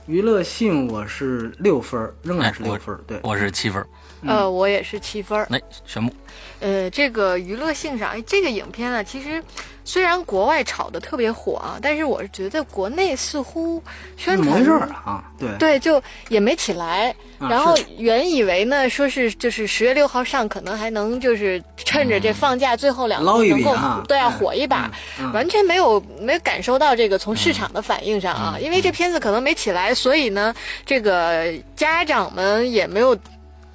娱乐性我是六分，仍然是六分儿。对，我是七分。呃，我也是七分儿。来，宣布。呃，这个娱乐性上，哎，这个影片呢，其实虽然国外炒的特别火啊，但是我是觉得国内似乎宣传啊？对，对，就也没起来。啊然后原以为呢，说是就是十月六号上，可能还能就是趁着这放假最后两天能够笔啊对啊嗯火一把，嗯完全没有没有感受到这个从市场的反应上啊，因为这片子可能没起来，所以呢，这个家长们也没有。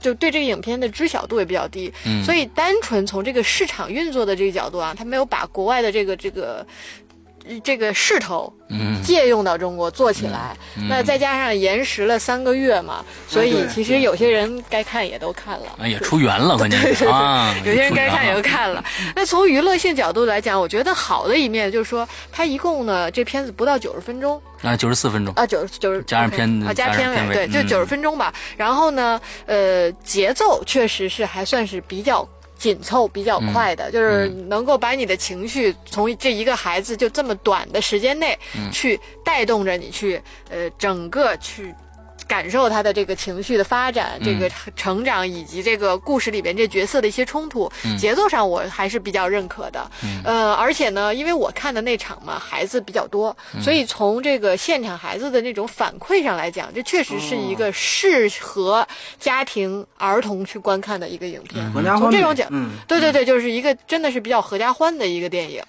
就对这个影片的知晓度也比较低，嗯。所以单纯从这个市场运作的这个角度啊，他没有把国外的这个这个这个势头嗯，借用到中国做起来，那再加上延时了三个月嘛，所以其实有些人该看也都看了。哎，也出源了，关键是啊，有些人该看也都看了。那从娱乐性角度来讲，我觉得好的一面就是说，它一共呢这片子不到九十分钟啊，九十四分钟。啊，九十九十加上片啊加片尾对，就嗯九十分钟吧。然后呢，呃，节奏确实是还算是比较。紧凑比较快的，就是能够把你的情绪从这一个孩子就这么短的时间内，去带动着你去，呃，整个去感受他的这个情绪的发展，这个成长以及这个故事里边这角色的一些冲突，节奏上我还是比较认可的。呃，而且呢，因为我看的那场嘛，孩子比较多，所以从这个现场孩子的那种反馈上来讲，这确实是一个适合家庭儿童去观看的一个影片。合家欢美从这种讲，嗯，对对对，就是一个真的是比较合家欢的一个电影。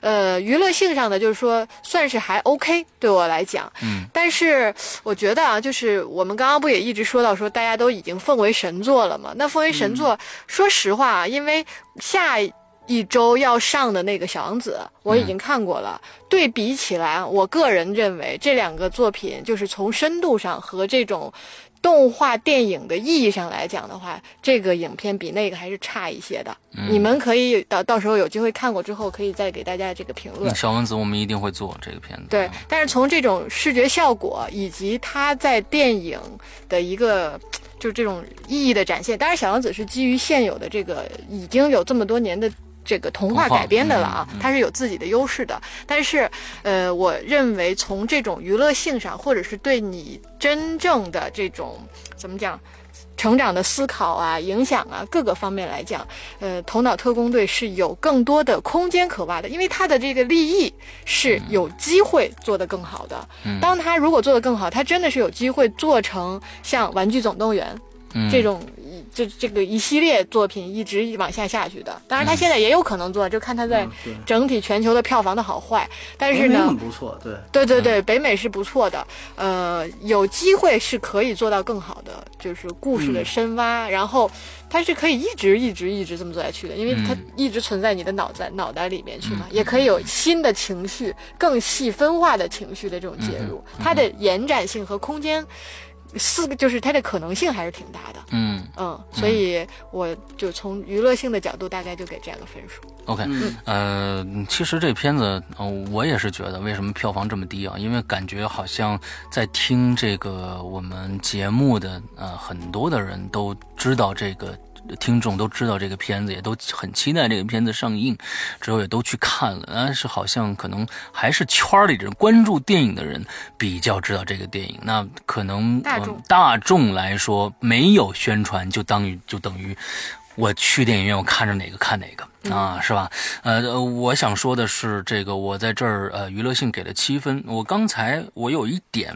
呃，娱乐性上的就是说算是还 OK，对我来讲。嗯。但是我觉得啊，就是我们刚刚不也一直说到说大家都已经奉为神作了嘛？那奉为神作，说实话啊，因为下。一周要上的那个《小王子》，我已经看过了。对比起来，我个人认为这两个作品就是从深度上和这种动画电影的意义上来讲的话，这个影片比那个还是差一些的。你们可以到到时候有机会看过之后，可以再给大家这个评论。小王子，我们一定会做这个片子。对，但是从这种视觉效果以及它在电影的一个就是这种意义的展现，当然小王子是基于现有的这个已经有这么多年的。这个童话改编的了啊，它是有自己的优势的。但是，呃，我认为从这种娱乐性上，或者是对你真正的这种怎么讲，成长的思考啊、影响啊各个方面来讲，呃，头脑特工队是有更多的空间可挖的，因为它的这个立意是有机会做得更好的。当它如果做得更好，它真的是有机会做成像《玩具总动员》嗯这种一这这个一系列作品一直往下下去的。当然，他现在也有可能做，就看他在整体全球的票房的好坏。但是北美呢，很不错，对，对对对，北美是不错的，呃，有机会是可以做到更好的，就是故事的深挖，然后它是可以一直一直一直这么做下去的，因为它一直存在你的脑袋脑袋里面去嘛，也可以有新的情绪、更细分化的情绪的这种介入，它的延展性和空间。四个就是它的可能性还是挺大的，嗯嗯，所以我就从娱乐性的角度，大概就给这样个分数。，OK，呃，其实这片子，呃，我也是觉得为什么票房这么低啊？因为感觉好像在听这个我们节目的呃很多的人都知道这个。听众都知道这个片子，也都很期待这个片子上映，之后也都去看了。但是好像可能还是圈里人关注电影的人比较知道这个电影。那可能大众呃大众来说没有宣传，就当于就等于我去电影院，我看着哪个看哪个啊，是吧？呃，我想说的是，这个我在这儿呃娱乐性给了七分。我刚才我有一点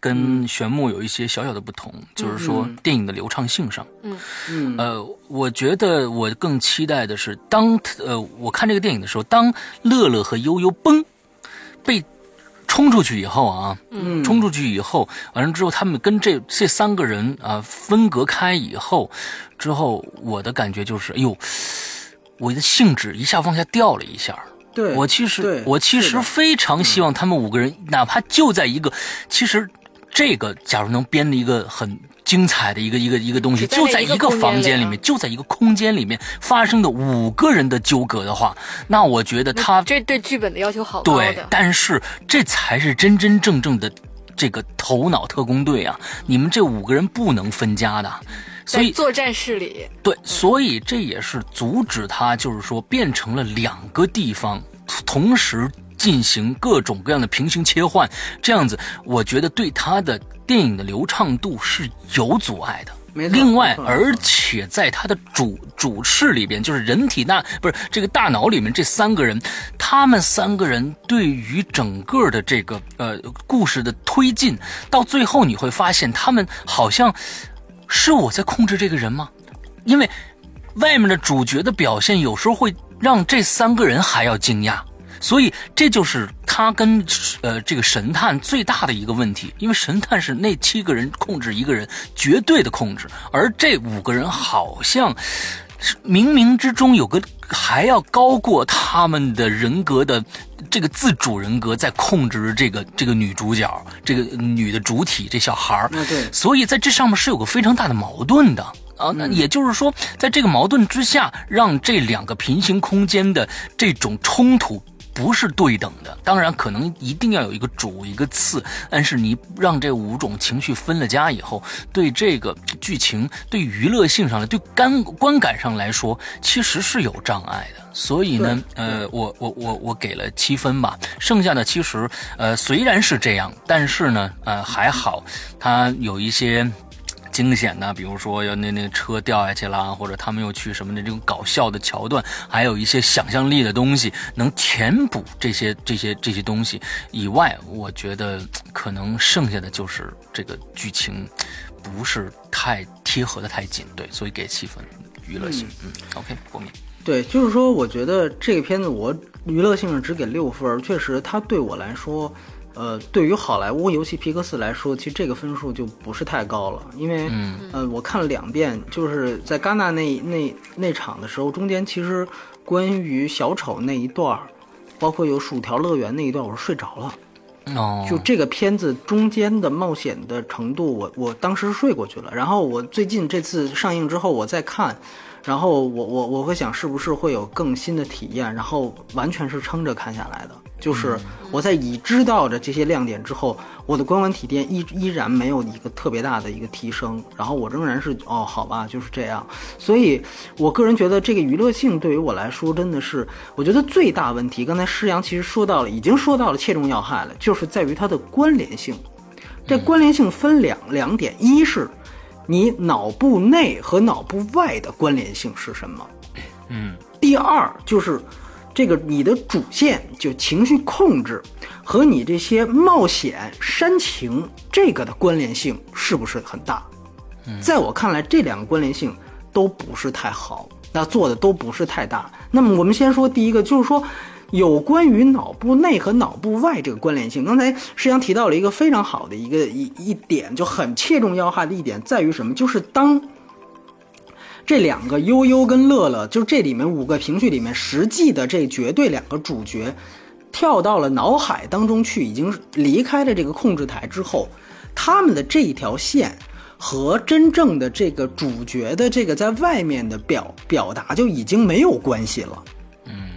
跟玄牧有一些小小的不同，就是说电影的流畅性上。嗯，呃，我觉得我更期待的是，当呃我看这个电影的时候，当乐乐和悠悠嘣被冲出去以后啊，嗯。冲出去以后，完了之后，他们跟这这三个人啊分隔开以后，之后我的感觉就是，哎呦，我的兴致一下往下掉了一下。对，我其实我其实非常希望他们五个人，哪怕就在一个，其实这个假如能编的一个很精彩的一个一个一个东西，就在一个房间里面，就在一个空间里面发生的五个人的纠葛的话，那我觉得他这对剧本的要求好高对的，，但是这才是真真正正的这个头脑特工队啊！你们这五个人不能分家的，所以作战室里，对，所以这也是阻止他，就是说变成了两个地方同时进行各种各样的平行切换，这样子，我觉得对他的电影的流畅度是有阻碍的。没另外而且在他的主主视里边，就是人体大不是这个大脑里面这三个人，他们三个人对于整个的这个呃故事的推进，到最后你会发现，他们好像是我在控制这个人吗？因为外面的主角的表现有时候会让这三个人还要惊讶，所以这就是他跟呃这个神探最大的一个问题，因为神探是那七个人控制一个人绝对的控制，而这五个人好像是冥冥之中有个还要高过他们的人格的这个自主人格在控制这个这个女主角，这个女的主体这小孩儿。啊对所以在这上面是有个非常大的矛盾的啊。那也就是说，在这个矛盾之下，让这两个平行空间的这种冲突。不是对等的，当然可能一定要有一个主一个次，但是你让这五种情绪分了家以后，对这个剧情、对娱乐性上来、对感观感上来说，其实是有障碍的。所以呢，呃，我我我我给了七分吧，剩下的其实呃虽然是这样，但是呢，呃还好，它有一些。惊险的，比如说要那那个车掉下去啦，或者他们又去什么的这种搞笑的桥段，还有一些想象力的东西，能填补这些这些这些东西以外，我觉得可能剩下的就是这个剧情不是太贴合的太紧，对，所以给七分，娱乐性，嗯。o k 过敏，对，就是说，我觉得这个片子我娱乐性只给六分，确实它对我来说，呃，对于好莱坞，尤其皮克斯来说，其实这个分数就不是太高了，因为，嗯呃，我看了两遍，就是在戛纳那那那场的时候，中间其实关于小丑那一段儿，包括有薯条乐园那一段，我是睡着了。哦，就这个片子中间的冒险的程度，我我当时睡过去了。然后我最近这次上映之后，我再看，然后我我我会想是不是会有更新的体验，然后完全是撑着看下来的。就是我在已知道的这些亮点之后，我的观完体验依依然没有一个特别大的一个提升，然后我仍然是哦，好吧，就是这样。所以我个人觉得这个娱乐性对于我来说真的是，我觉得最大问题。刚才施阳其实说到了，已经说到了切中要害了，就是在于它的关联性。这关联性分两两点，一是你脑部内和脑部外的关联性是什么？嗯，第二就是这个你的主线就情绪控制和你这些冒险煽情这个的关联性是不是很大？在我看来，这两个关联性都不是太好，那做的都不是太大。那么我们先说第一个，就是说有关于脑部内和脑部外这个关联性。刚才施阳提到了一个非常好的一个一一点，就很切中要害的一点在于什么？就是当这两个悠悠跟乐乐，就这里面五个评剧里面，实际的这绝对两个主角，跳到了脑海当中去，已经离开了这个控制台之后，他们的这一条线和真正的这个主角的这个在外面的表表达就已经没有关系了。嗯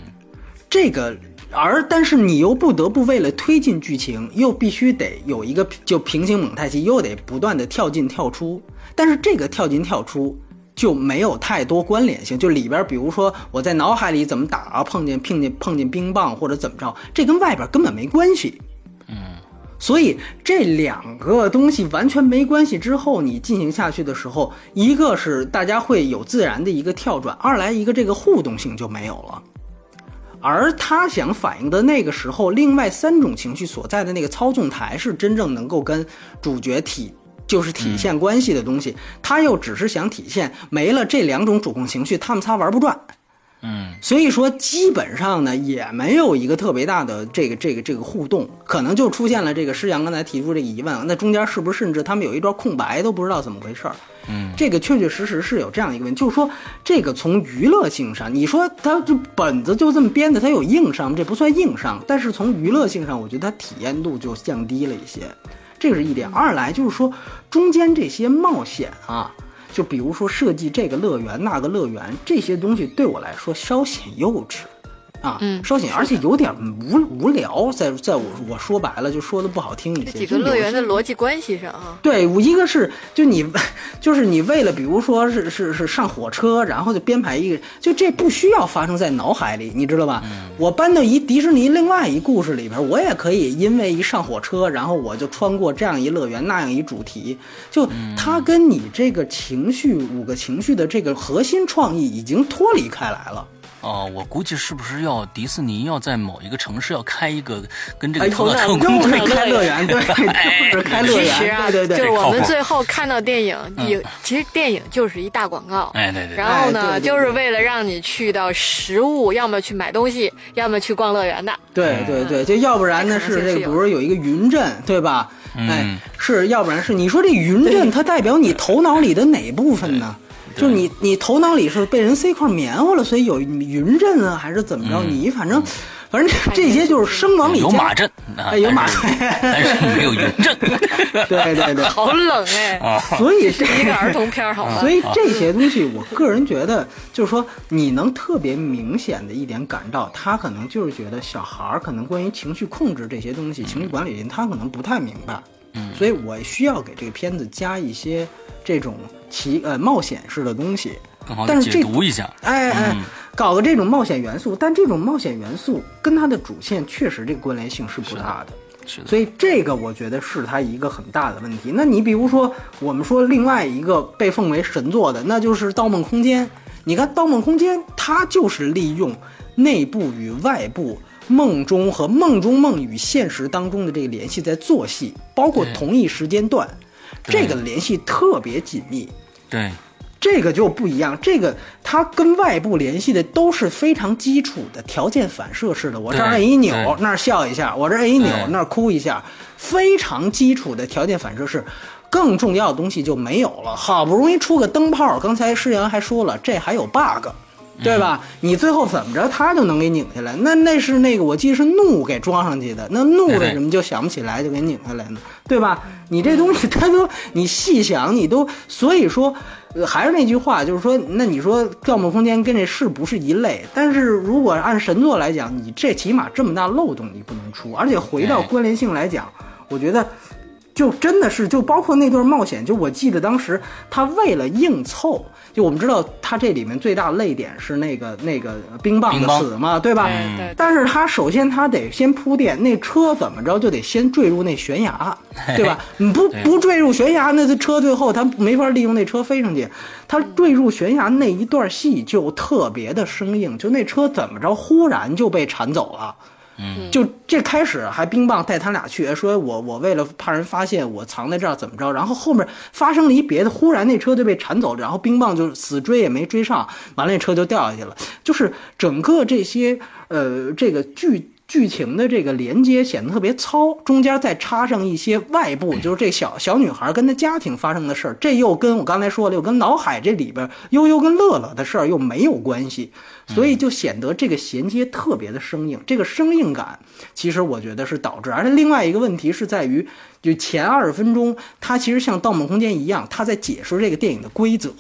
这个，而但是你又不得不为了推进剧情，又必须得有一个就平行蒙太奇，又得不断的跳进跳出。但是这个跳进跳出就没有太多关联性，就里边比如说我在脑海里怎么打啊，碰见碰见碰见冰棒或者怎么着，这跟外边根本没关系。嗯所以这两个东西完全没关系。之后你进行下去的时候，一个是大家会有自然的一个跳转，二来一个这个互动性就没有了。而他想反映的那个时候，另外三种情绪所在的那个操纵台是真正能够跟主角体就是体现关系的东西，他又只是想体现没了这两种主控情绪，他们仨玩不转。嗯，所以说基本上呢也没有一个特别大的这个这个这个互动，可能就出现了这个施阳刚才提出这个疑问，那中间是不是甚至他们有一段空白都不知道怎么回事儿？嗯，这个确确实实是有这样一个问题，就是说这个从娱乐性上，你说他这本子就这么编的，他有硬伤，这不算硬伤，但是从娱乐性上，我觉得他体验度就降低了一些，这个是一点。二来就是说中间这些冒险啊。就比如说设计这个乐园那个乐园这些东西，对我来说稍显幼稚，啊，嗯稍显，而且有点无无聊。在在我我说白了，就说的不好听一些，这几个乐园的逻辑关系上啊，对，我一个是就你，就是你为了比如说是是是上火车，然后就编排一个，就这不需要发生在脑海里，你知道吧？我搬到一迪士尼另外一故事里边，我也可以因为一上火车，然后我就穿过这样一乐园那样一主题，就它跟你这个情绪五个情绪的这个核心创意已经脱离开来了。哦，我估计是不是要迪士尼要在某一个城市要开一个跟这哎，个头脑特工队开乐园，对，开乐其实啊，园，对对对，就是我们最后看到电影，影其实电影就是一大广告。哎，对对对，然后呢，就是为了让你去到实物，要么去买东西，要么去逛乐园的。对对对，就要不然呢是这个，比如说有一个云阵，对吧？哎嗯，是要不然是你说这云阵它代表你头脑里的哪部分呢？就你你头脑里是被人塞块棉花了，所以有云阵啊，还是怎么着？你反正反正这些就是生往里加有马阵啊，哎有马但是但是没有云阵。对对对，好冷哎，所以这一个儿童片儿好吗？所以这些东西，我个人觉得，就是说，你能特别明显的一点感到，他可能就是觉得小孩儿可能关于情绪控制这些东西、情绪管理，他可能不太明白。嗯，所以我需要给这个片子加一些这种奇呃冒险式的东西。但是这解读一下。哎哎嗯，搞个这种冒险元素，但这种冒险元素跟它的主线确实这个关联性是不大的。是的，所以这个我觉得是它一个很大的问题。那你比如说，我们说另外一个被奉为神作的，那就是《盗梦空间》。你看《盗梦空间》，它就是利用内部与外部、梦中和梦中梦与现实当中的这个联系在做戏，包括同一时间段，对这个联系特别紧密。对，这个就不一样，这个它跟外部联系的都是非常基础的条件反射式的。我这儿对摁一扭，那儿笑一下；我这儿摁一扭，那儿哭一下，非常基础的条件反射式。更重要的东西就没有了。好不容易出个灯泡，刚才施阳还说了，这还有 bug。对吧？你最后怎么着，他就能给拧下来。那那是那个，我记得是怒给装上去的。那怒对为什么就想不起来就给拧下来呢？对吧？你这东西，他都你细想，你都所以说，呃还是那句话，就是说，那你说《盗梦空间》跟这是不是一类？但是如果按神作来讲，你这起码这么大漏洞你不能出，而且回到关联性来讲，我觉得。就真的是，就包括那段冒险，就我记得当时他为了硬凑，就我们知道他这里面最大泪点是那个那个冰棒的死嘛，对吧？对对但是他首先他得先铺垫，那车怎么着就得先坠入那悬崖，对吧？你不不坠入悬崖，那这车最后他没法利用那车飞上去。他坠入悬崖那一段戏就特别的生硬，就那车怎么着忽然就被铲走了。就这开始还冰棒带他俩去，说我我为了怕人发现我藏在这儿怎么着，然后后面发生了一别的，忽然那车就被铲走，然后冰棒就死追也没追上，完了那车就掉下去了。就是整个这些呃这个剧剧情的这个连接显得特别糙，中间再插上一些外部，就是这小小女孩跟她家庭发生的事儿，这又跟我刚才说的，又跟脑海这里边悠悠跟乐乐的事儿又没有关系，所以就显得这个衔接特别的生硬。这个生硬感，其实我觉得是导致，而且另外一个问题是在于，就前二十分钟，它其实像《盗梦空间》一样，它在解释这个电影的规则。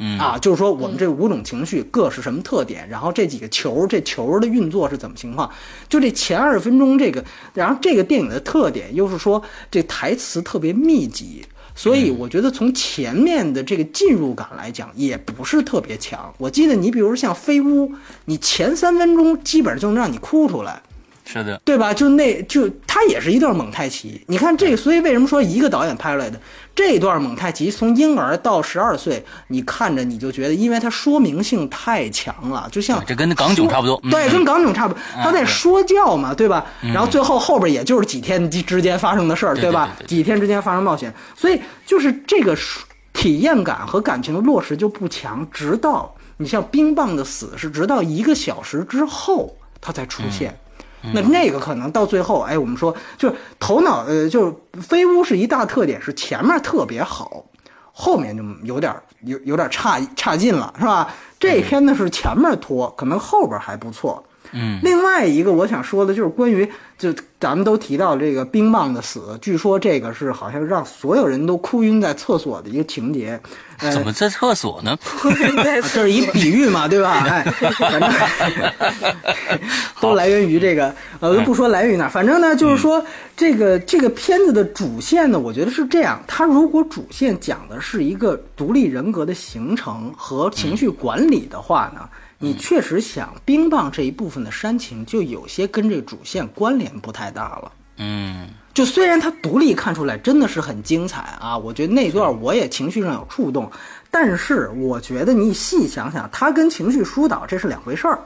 嗯啊，就是说我们这五种情绪各是什么特点，然后这几个球，这球的运作是怎么情况？就这前二十分钟这个，然后这个电影的特点又是说这台词特别密集，所以我觉得从前面的这个进入感来讲，也不是特别强。我记得你比如像飞屋，你前三分钟基本上就能让你哭出来。是的，对吧？就那就他也是一段蒙太奇。你看这个，所以为什么说一个导演拍出来的这段蒙太奇，从婴儿到十二岁，你看着你就觉得，因为它说明性太强了，就像这跟那港囧差不多嗯对，嗯跟港囧差不多，他在说教嘛，对吧？然后最后后边也就是几天之之间发生的事儿，对对吧几天之间发生冒险，所以就是这个体验感和感情的落实就不强，直到你像冰棒的死是直到一个小时之后它才出现。嗯那那个可能到最后，哎，我们说就是头脑，呃，就是飞屋是一大特点，是前面特别好，后面就有点有有点差差劲了，是吧？这片呢是前面拖，可能后边还不错。嗯，另外一个我想说的就是关于，就咱们都提到这个冰棒的死，据说这个是好像让所有人都哭晕在厕所的一个情节。呃怎么在厕所呢？对，这是一比喻嘛，对吧？哎，反正都来源于这个，呃，不说来源于哪儿，反正呢，就是说这个这个片子的主线呢，我觉得是这样。它如果主线讲的是一个独立人格的形成和情绪管理的话呢，你确实想冰棒这一部分的煽情，就有些跟这主线关联不太大了。嗯，就虽然它独立看出来真的是很精彩啊，我觉得那段我也情绪上有触动，但是我觉得你细想想，它跟情绪疏导这是两回事儿。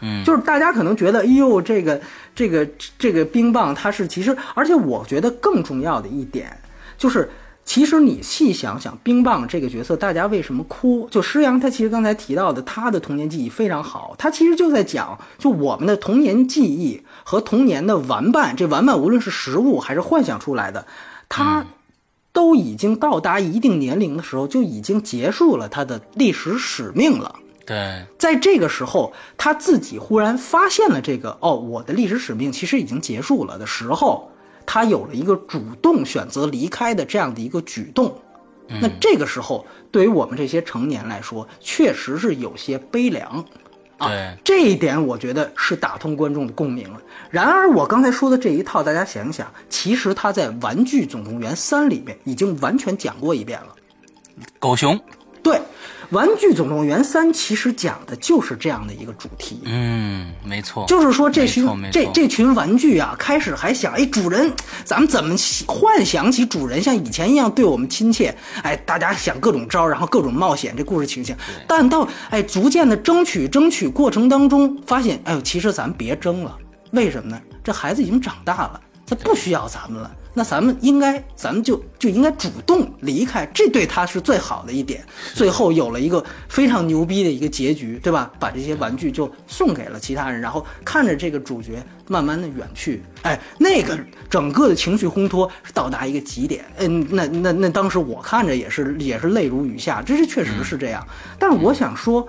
嗯就是大家可能觉得，哎呦，这个这个这个冰棒它是其实，而且我觉得更重要的一点就是。其实你细想想，冰棒这个角色，大家为什么哭？就施洋他其实刚才提到的，他的童年记忆非常好，他其实就在讲，就我们的童年记忆和童年的玩伴，这玩伴无论是实物还是幻想出来的，他都已经到达一定年龄的时候，就已经结束了他的历史使命了。对，在这个时候，他自己忽然发现了这个哦，我的历史使命其实已经结束了的时候，他有了一个主动选择离开的这样的一个举动。那这个时候，对于我们这些成年来说，确实是有些悲凉。啊，这一点我觉得是打通观众的共鸣了。然而，我刚才说的这一套，大家想一想，其实他在《玩具总动员三》里面已经完全讲过一遍了。狗熊，对，《玩具总动员三》其实讲的就是这样的一个主题。嗯，没错，就是说，这群这这群玩具啊，开始还想，哎，主人，咱们怎么幻想起主人像以前一样对我们亲切？哎，大家想各种招，然后各种冒险，这故事情形。但到哎逐渐的争取争取过程当中，发现，哎呦，其实咱们别争了，为什么呢？这孩子已经长大了，他不需要咱们了。那咱们应该，咱们就就应该主动离开，这对他是最好的一点。最后有了一个非常牛逼的一个结局，对吧？把这些玩具就送给了其他人，然后看着这个主角慢慢的远去，哎，那个整个的情绪烘托是到达一个极点。嗯，那那那当时我看着也是也是泪如雨下，这是确实是这样。但是我想说。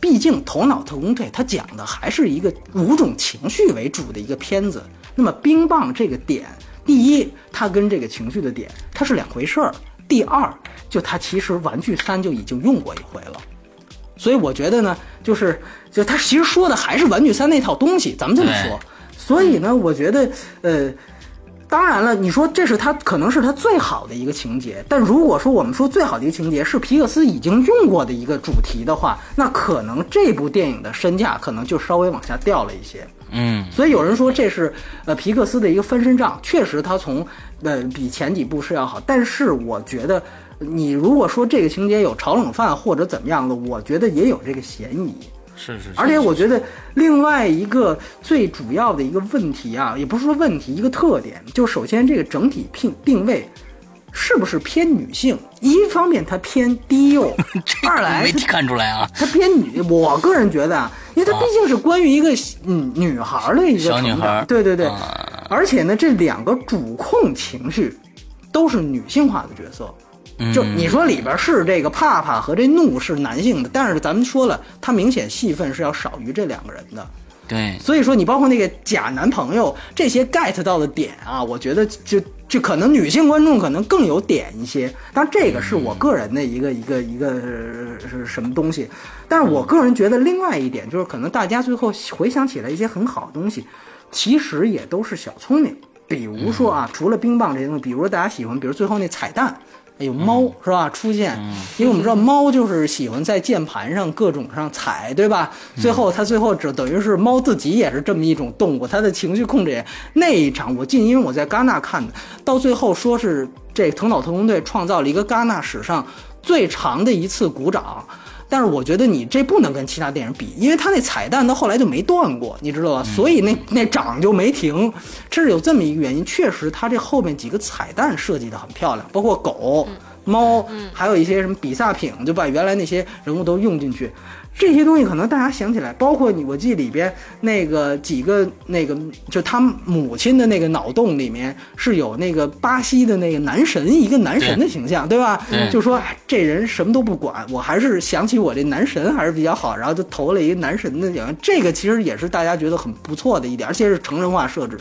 毕竟《头脑特工队》它讲的还是一个五种情绪为主的一个片子。那么冰棒这个点，第一，它跟这个情绪的点它是两回事儿；第二，就它其实《玩具三》就已经用过一回了。所以我觉得呢，就是就他其实说的还是《玩具三》那套东西，咱们这么说。所以呢，我觉得呃。当然了，你说这是他可能是他最好的一个情节，但如果说我们说最好的一个情节是皮克斯已经用过的一个主题的话，那可能这部电影的身价可能就稍微往下掉了一些。嗯，所以有人说这是呃皮克斯的一个翻身仗，确实他从呃比前几部是要好，但是我觉得你如果说这个情节有炒冷饭或者怎么样的，我觉得也有这个嫌疑。是是，而且我觉得另外一个最主要的一个问题啊，也不是说问题，一个特点，就首先这个整体定定位是不是偏女性？一方面它偏低幼，二来没看出来啊，它偏女。我个人觉得啊，因为它毕竟是关于一个嗯女孩的一个成长，对对对，而且呢，这两个主控情绪都是女性化的角色。就你说里边是这个怕怕和这怒是男性的，但是咱们说了，他明显戏份是要少于这两个人的。对，所以说你包括那个假男朋友这些 get 到的点啊，我觉得就就可能女性观众可能更有点一些。但这个是我个人的一个一个一个是什么东西？但是我个人觉得另外一点就是，可能大家最后回想起来一些很好的东西，其实也都是小聪明。比如说啊，除了冰棒这些东西，比如说大家喜欢，比如最后那彩蛋。有猫是吧？出现，因为我们知道猫就是喜欢在键盘上各种上踩，对吧？最后它最后只等于是猫自己也是这么一种动物，它的情绪控制也那一场我进，因为我在戛纳看的，到最后说是这藤岛特工队创造了一个戛纳史上最长的一次鼓掌。但是我觉得你这不能跟其他电影比，因为他那彩蛋到后来就没断过，你知道吧？所以那那涨就没停，这是有这么一个原因。确实，他这后面几个彩蛋设计的很漂亮，包括狗、猫，还有一些什么比萨品，就把原来那些人物都用进去。这些东西可能大家想起来，包括你，我记得里边那个几个那个，就他母亲的那个脑洞里面是有那个巴西的那个男神，一个男神的形象，对吧？就说这人什么都不管，我还是想起我这男神还是比较好，然后就投了一个男神的奖。这个其实也是大家觉得很不错的一点，而且是成人化设置。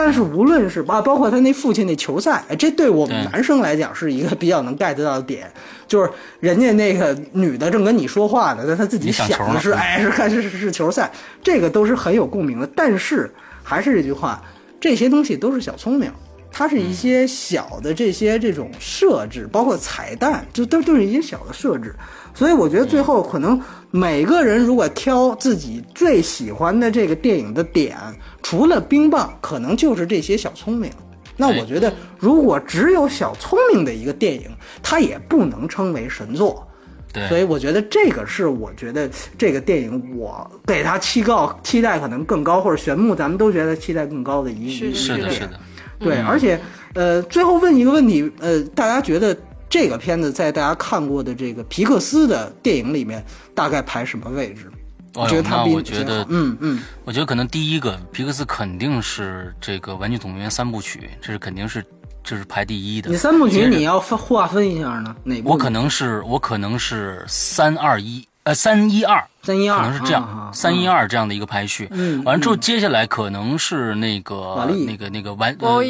但是无论是啊，包括他那父亲那球赛，哎，这对我们男生来讲是一个比较能 get 到的点，就是人家那个女的正跟你说话呢，但他自己想的是，哎，是看是是是球赛，这个都是很有共鸣的。但是还是这句话，这些东西都是小聪明，它是一些小的这些这种设置，包括彩蛋，就都都是一些小的设置。所以我觉得最后可能每个人如果挑自己最喜欢的这个电影的点，除了冰棒，可能就是这些小聪明。那我觉得，如果只有小聪明的一个电影，它也不能称为神作。对，所以我觉得这个是我觉得这个电影我给它期告期待可能更高，或者玄木咱们都觉得期待更高的一是是的，是的。对，而且呃，最后问一个问题，呃，大家觉得？这个片子在大家看过的这个皮克斯的电影里面，大概排什么位置？我觉得他比我觉得，嗯嗯，我觉得可能第一个皮克斯肯定是这个《玩具总动员》三部曲，这是肯定是这是排第一的。你三部曲你要分划分一下呢？哪部？我可能是我可能是三二一，呃，三一二，三一二，可能是这样，三一二这样的一个排序。嗯，完了之后，接下来可能是那个那个那个完呃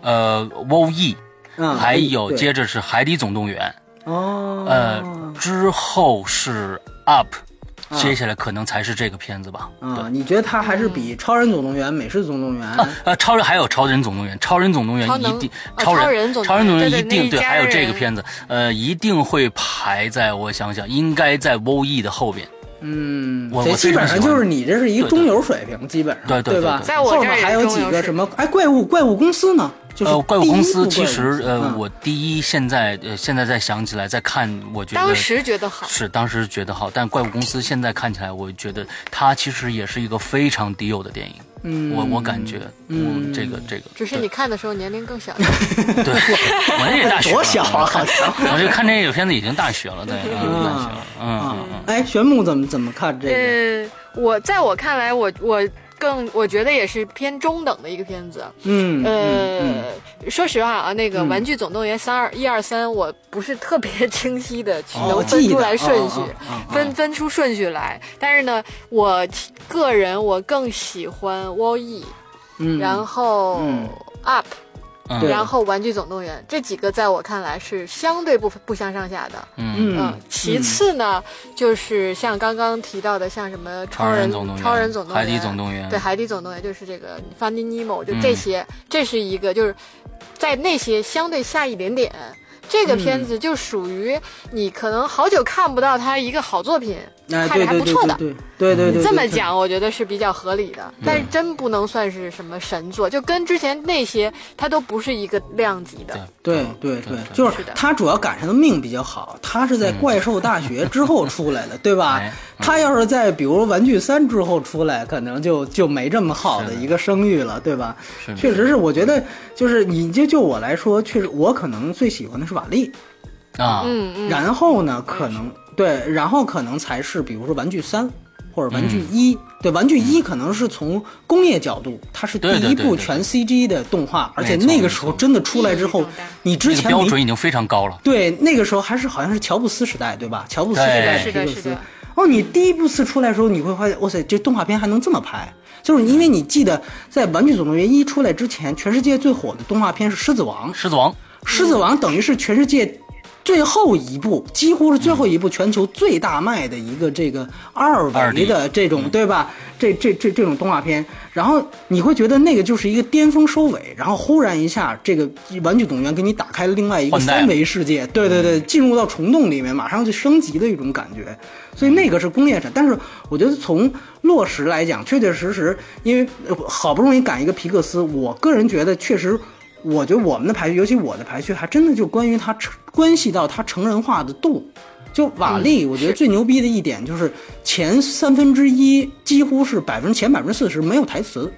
呃 WO-E。还有接着是《海底总动员》哦，呃，之后是 Up，接下来可能才是这个片子吧。啊，你觉得它还是比《超人总动员》《美式总动员》呃，超人还有《超人总动员》《超人总动员》一定，超人超人总动员一定对，还有这个片子，呃，一定会排在我想想，应该在 WO-E 的后边。嗯，我基本上就是你这是一个中游水平，基本上对对吧？在我后面还有几个什么？哎，怪物怪物公司呢？呃，怪物公司其实呃，我第一现在呃现在再想起来再看，我觉得当时觉得好是当时觉得好，但怪物公司现在看起来，我觉得它其实也是一个非常低幼的电影。嗯，我我感觉，嗯，这个这个只是你看的时候年龄更小。对，我那也大学多小啊！好家伙，我就看这个片子已经大学了，对，大学了。嗯嗯嗯。哎，玄牧怎么怎么看这个？呃，我在我看来，我我。更我觉得也是偏中等的一个片子。嗯，呃，嗯。说实话啊，那个《嗯玩具总动员》三二一二三，我不是特别 清晰的去哦能分出来顺序，分分出顺序来。但是呢，我个人我更喜欢 Wall E，、嗯，然后嗯 Up，、嗯。然后《玩具总动员》这几个在我看来是相对不不相上下的。嗯。嗯，其次呢，就是像刚刚提到的，像什么超超人人、总动员超人总动员、海底总动员。对，海底总动员就是这个 Finding Nemo，就嗯这些，这是一个就是在那些相对下一点点。这个片子就属于你可能好久看不到它一个好作品，哎，看着还不错的。对对对这么讲，我觉得是比较合理的，但是真不能算是什么神作，就跟之前那些它都不是一个量级的。对对对，就是是的。他主要赶上的命比较好，他是在怪兽大学之后出来的，对吧哎？他要是在比如玩具三之后出来，可能就就没这么好的一个声誉了，对吧？确实是，我觉得就是你就就我来说，确实我可能最喜欢的是瓦力，啊，嗯嗯，然后呢，可能对，然后可能才是比如说玩具三。或者玩具一、对玩具一可能是从工业角度，它是第一部全 CG 的动画，而且那个时候真的出来之后你之这个前没标准已经非常高了。对，那个时候还是好像是乔布斯时代，对吧？乔布斯时代对。皮克斯。哦，你第一部次出来的时候，你会发现，哇塞，这动画片还能这么拍，就是因为你记得在《玩具总动员一》出来之前，全世界最火的动画片是《狮子王》，狮子王，狮子王等于是全世界最后一部，几乎是最后一部全球最大卖的一个这个二维的这种，对吧？这这这这种动画片，然后你会觉得那个就是一个巅峰收尾，然后忽然一下，这个玩具总动员给你打开了另外一个三维世界，对对对，进入到虫洞里面，马上就升级的一种感觉。所以那个是工业产，但是我觉得从落实来讲，确确实实，因为呃好不容易赶一个皮克斯，我个人觉得确实。我觉得我们的排序，尤其我的排序，还真的就关于它成关系到它成人化的度。就瓦力，我觉得最牛逼的一点就是前三分之一几乎是百分之前百分之四十没有台词，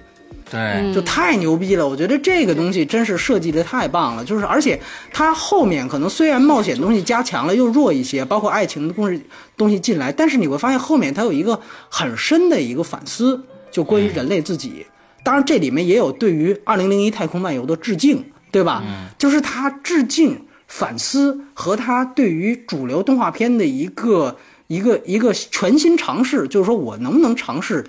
对，就太牛逼了！我觉得这个东西真是设计的太棒了，就是而且它后面可能虽然冒险东西加强了，又弱一些，包括爱情的故事东西进来，但是你会发现后面它有一个很深的一个反思，就关于人类自己。当然，这里面也有对于《二零零一太空漫游》的致敬，对吧？就是他致敬、反思和他对于主流动画片的一个一个一个全新尝试，就是说我能不能尝试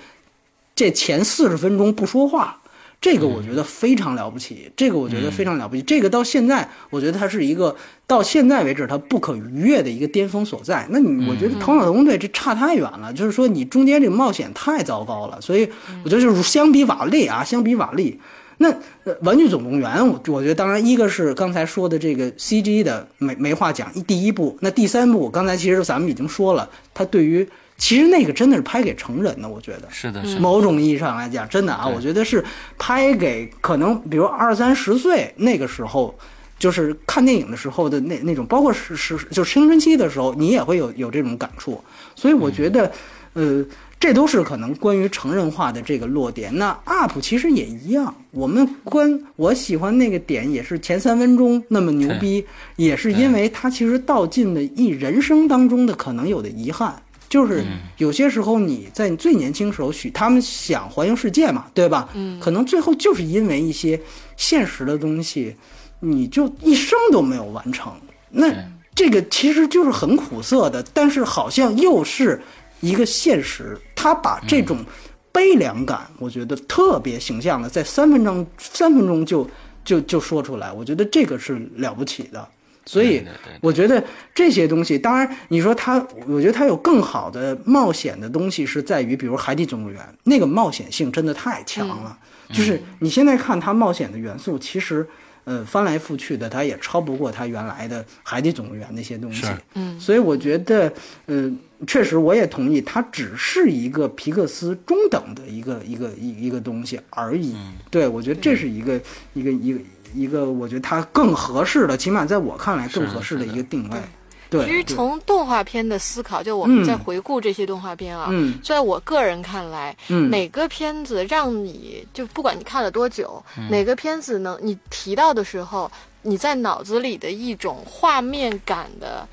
这前四十分钟不说话，这个我觉得非常了不起，这个我觉得非常了不起，这个到现在我觉得它是一个到现在为止它不可逾越的一个巅峰所在。那你我觉得头脑特工队这差太远了，就是说你中间这个冒险太糟糕了，所以我觉得就是相比瓦力啊，相比瓦力。那呃，《玩具总动员》，我我觉得当然一个是刚才说的这个 CG 的没没话讲，第一部，那第三部刚才其实咱们已经说了，它对于其实那个真的是拍给成人的，我觉得是的，是的，某种意义上来讲，真的啊，我觉得是拍给可能比如二三十岁那个时候，就是看电影的时候的那那种，包括是是就青春期的时候，你也会有有这种感触。所以我觉得，呃，这都是可能关于成人化的这个落点。那 UP 其实也一样，我们关我喜欢那个点也是前三分钟那么牛逼，也是因为它其实道尽了一人生当中的可能有的遗憾。就是有些时候你在你最年轻时候许他们想环游世界嘛，对吧？嗯，可能最后就是因为一些现实的东西，你就一生都没有完成。那这个其实就是很苦涩的，但是好像又是一个现实。他把这种悲凉感，我觉得特别形象的，在三分钟三分钟就就就说出来，我觉得这个是了不起的。所以我觉得这些东西，当然你说它，我觉得它有更好的冒险的东西，是在于，比如《海底总动员》那个冒险性真的太强了。就是你现在看它冒险的元素，其实呃翻来覆去的，它也超不过它原来的《海底总动员》那些东西。嗯，所以我觉得，呃，确实我也同意，它只是一个皮克斯中等的一个一个一一个东西而已。对，我觉得这是一个一个一个一个，我觉得它更合适的，起码在我看来更合适的。一个定位。对，其实从动画片的思考，就我们嗯在回顾这些动画片啊，嗯。在我个人看来，嗯。哪个片子让你就不管你看了多久，嗯。哪个片子能你提到的时候，你在脑子里的一种画面感的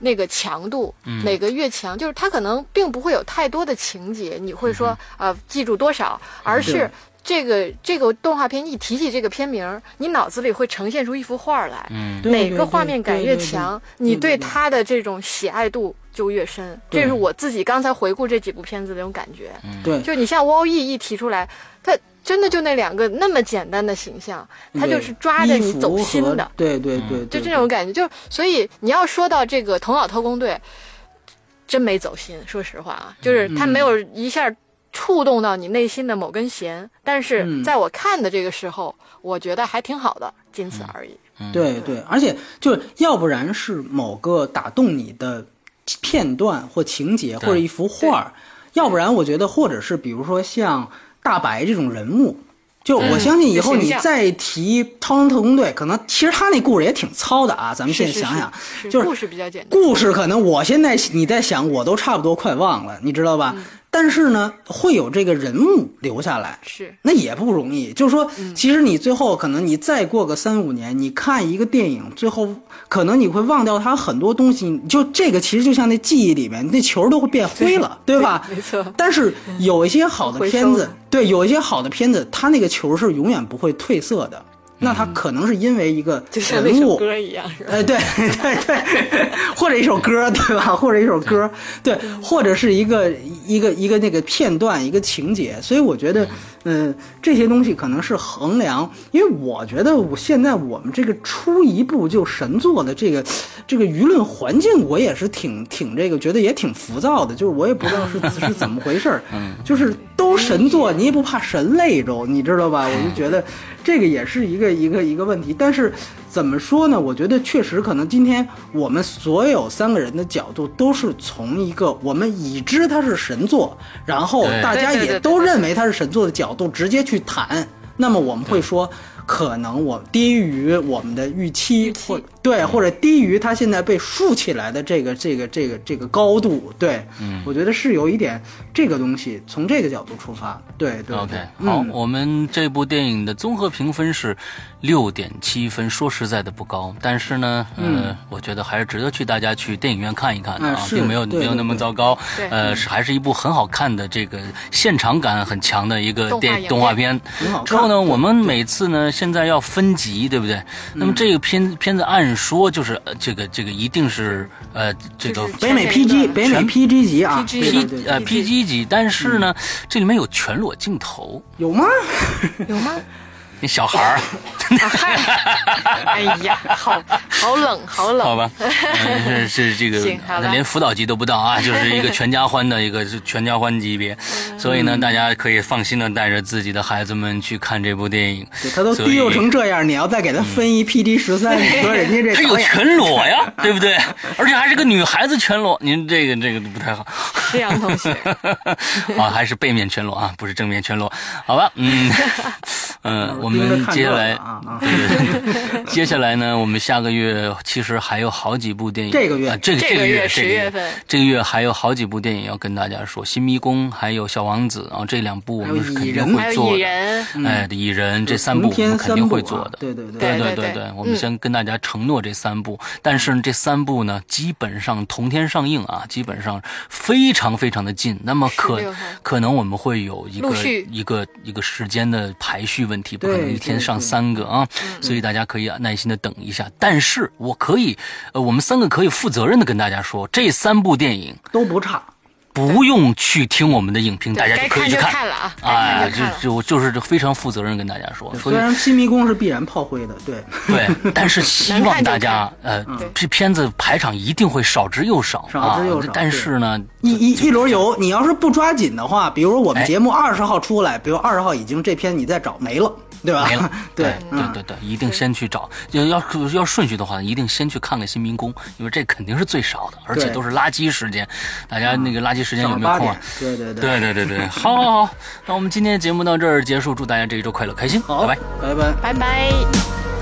那个强度，哪个越强，就是它可能并不会有太多的情节，你会说啊、呃记住多少，而是对这个这个动画片一提起这个片名儿，你脑子里会呈现出一幅画来，嗯对哪个画面感对对对越强，你对对对它的这种喜爱度就越深。对这是我自己刚才回顾这几部片子的那种感觉。对，就你像 Wall E 一提出来，它真的就那两个那么简单的形象，它就是抓着你走心的。对对对，就这种感觉，就所以你要说到这个《头脑特工队》，真没走心。说实话啊，就是他没有一下触动到你内心的某根弦，但是嗯在我看的这个时候，我觉得还挺好的，仅此而已。对对，而且就是要不然是某个打动你的片段或情节，或者一幅画儿，要不然我觉得或者是比如说像大白这种人物。就我相信以后你再提《超能特工队》，可能其实他那故事也挺糙的啊。咱们现在想想，是是就是故事比较简单。故事可能我现在你在想，我都差不多快忘了，你知道吧？但是呢，会有这个人物留下来，是那也不容易。就是说，其实你最后可能你再过个三五年，你看一个电影，最后可能你会忘掉它很多东西。就这个其实就像那记忆里面，那球都会变灰了，对吧？没错但是有一些好的片子对，有一些好的片子，它那个球是永远不会褪色的。那它可能是因为一个就像那人物，首歌一样，是吧？哎，对对对，或者一首歌，对吧？或者一首歌，对，或者是一个一个一个那个片段，一个情节。所以我觉得，嗯、这些东西可能是衡量，因为我觉得我现在我们这个出一部就神作的这个这个舆论环境，我也是挺挺这个，觉得也挺浮躁的。就是我也不知道是是怎么回事儿，就是都神作，你也不怕神累着，你知道吧？我就觉得这个也是一个一个一个问题。但是怎么说呢？我觉得确实可能今天我们所有三个人的角度都是从一个我们已知它是神作，然后大家也都认为它是神作的角度直接去谈。那么我们会说，可能我低于我们的预期，预期。或对，或者低于它现在被竖起来的这个这个这个这个高度。对，嗯。我觉得是有一点这个东西从这个角度出发。对对 OK，对，好，嗯。我们这部电影的综合评分是六点七分，说实在的不高，但是呢，呃，我觉得还是值得去大家去电影院看一看的啊，嗯并没有没有那么糟糕，对呃，是还是一部很好看的这个现场感很强的一个电动画影片。之后呢，我们每次呢现在要分级，对不对？那么这个片片子按说就是呃这个这个一定是呃这个北美 PG 北美 PG 级啊 P 呃 PG 级，但是呢，这里面有全裸镜头，有吗？有吗？那小孩儿。哎呀，好好冷，好冷。好吧，嗯是是这个行好吧。连辅导级都不到啊，就是一个全家欢的一个是全家欢级别，嗯。所以呢，大家可以放心的带着自己的孩子们去看这部电影。他都低幼成这样，你要再给他分一 P D 十三，你说人家这他有全裸呀，对不对？而且还是个女孩子全裸，您这个这个不太好。这样同学，啊，还是背面全裸啊，不是正面全裸，好吧？嗯嗯，我们接下来看这个啊啊。对对对，接下来呢，我们下个月呃，其实还有好几部电影，这个月，这个这个月十月份，这个月还有好几部电影要跟大家说，《新迷宫》还有《小王子》啊，这两部我们是肯定会做的。哎，蚁人，这三部我们肯定会做的，对对对对对对。我们先跟大家承诺这三部，但是这三部呢，基本上同天上映啊，基本上非常非常的近。那么可可能我们会有一个一个一个时间的排序问题，不可能一天上三个啊，所以大家可以耐心的等一下，但是。我可以，呃，我们三个可以负责任的跟大家说，这三部电影都不差。不用去听我们的影评，大家就可以去该看了啊，哎，看就。就就就是非常负责任跟大家说，虽然新迷宫是必然炮灰的，对，对，但是希望大家呃，这片子排场一定会少之又少少之又少啊。但是呢，一一一轮游，你要是不抓紧的话，比如说我们哎节目二十号出来，比如二十号已经这片你再找没了，对吧？没了 对对嗯对对，一定先去找。要要要顺序的话，一定先去看看新民工，因为这肯定是最少的，而且都是垃圾时间。大家那个垃圾时间有没有空啊？，对对对，对对对对，好好好，那我们今天节目到这儿结束，祝大家这一周快乐开心，好，拜拜。拜拜。拜拜。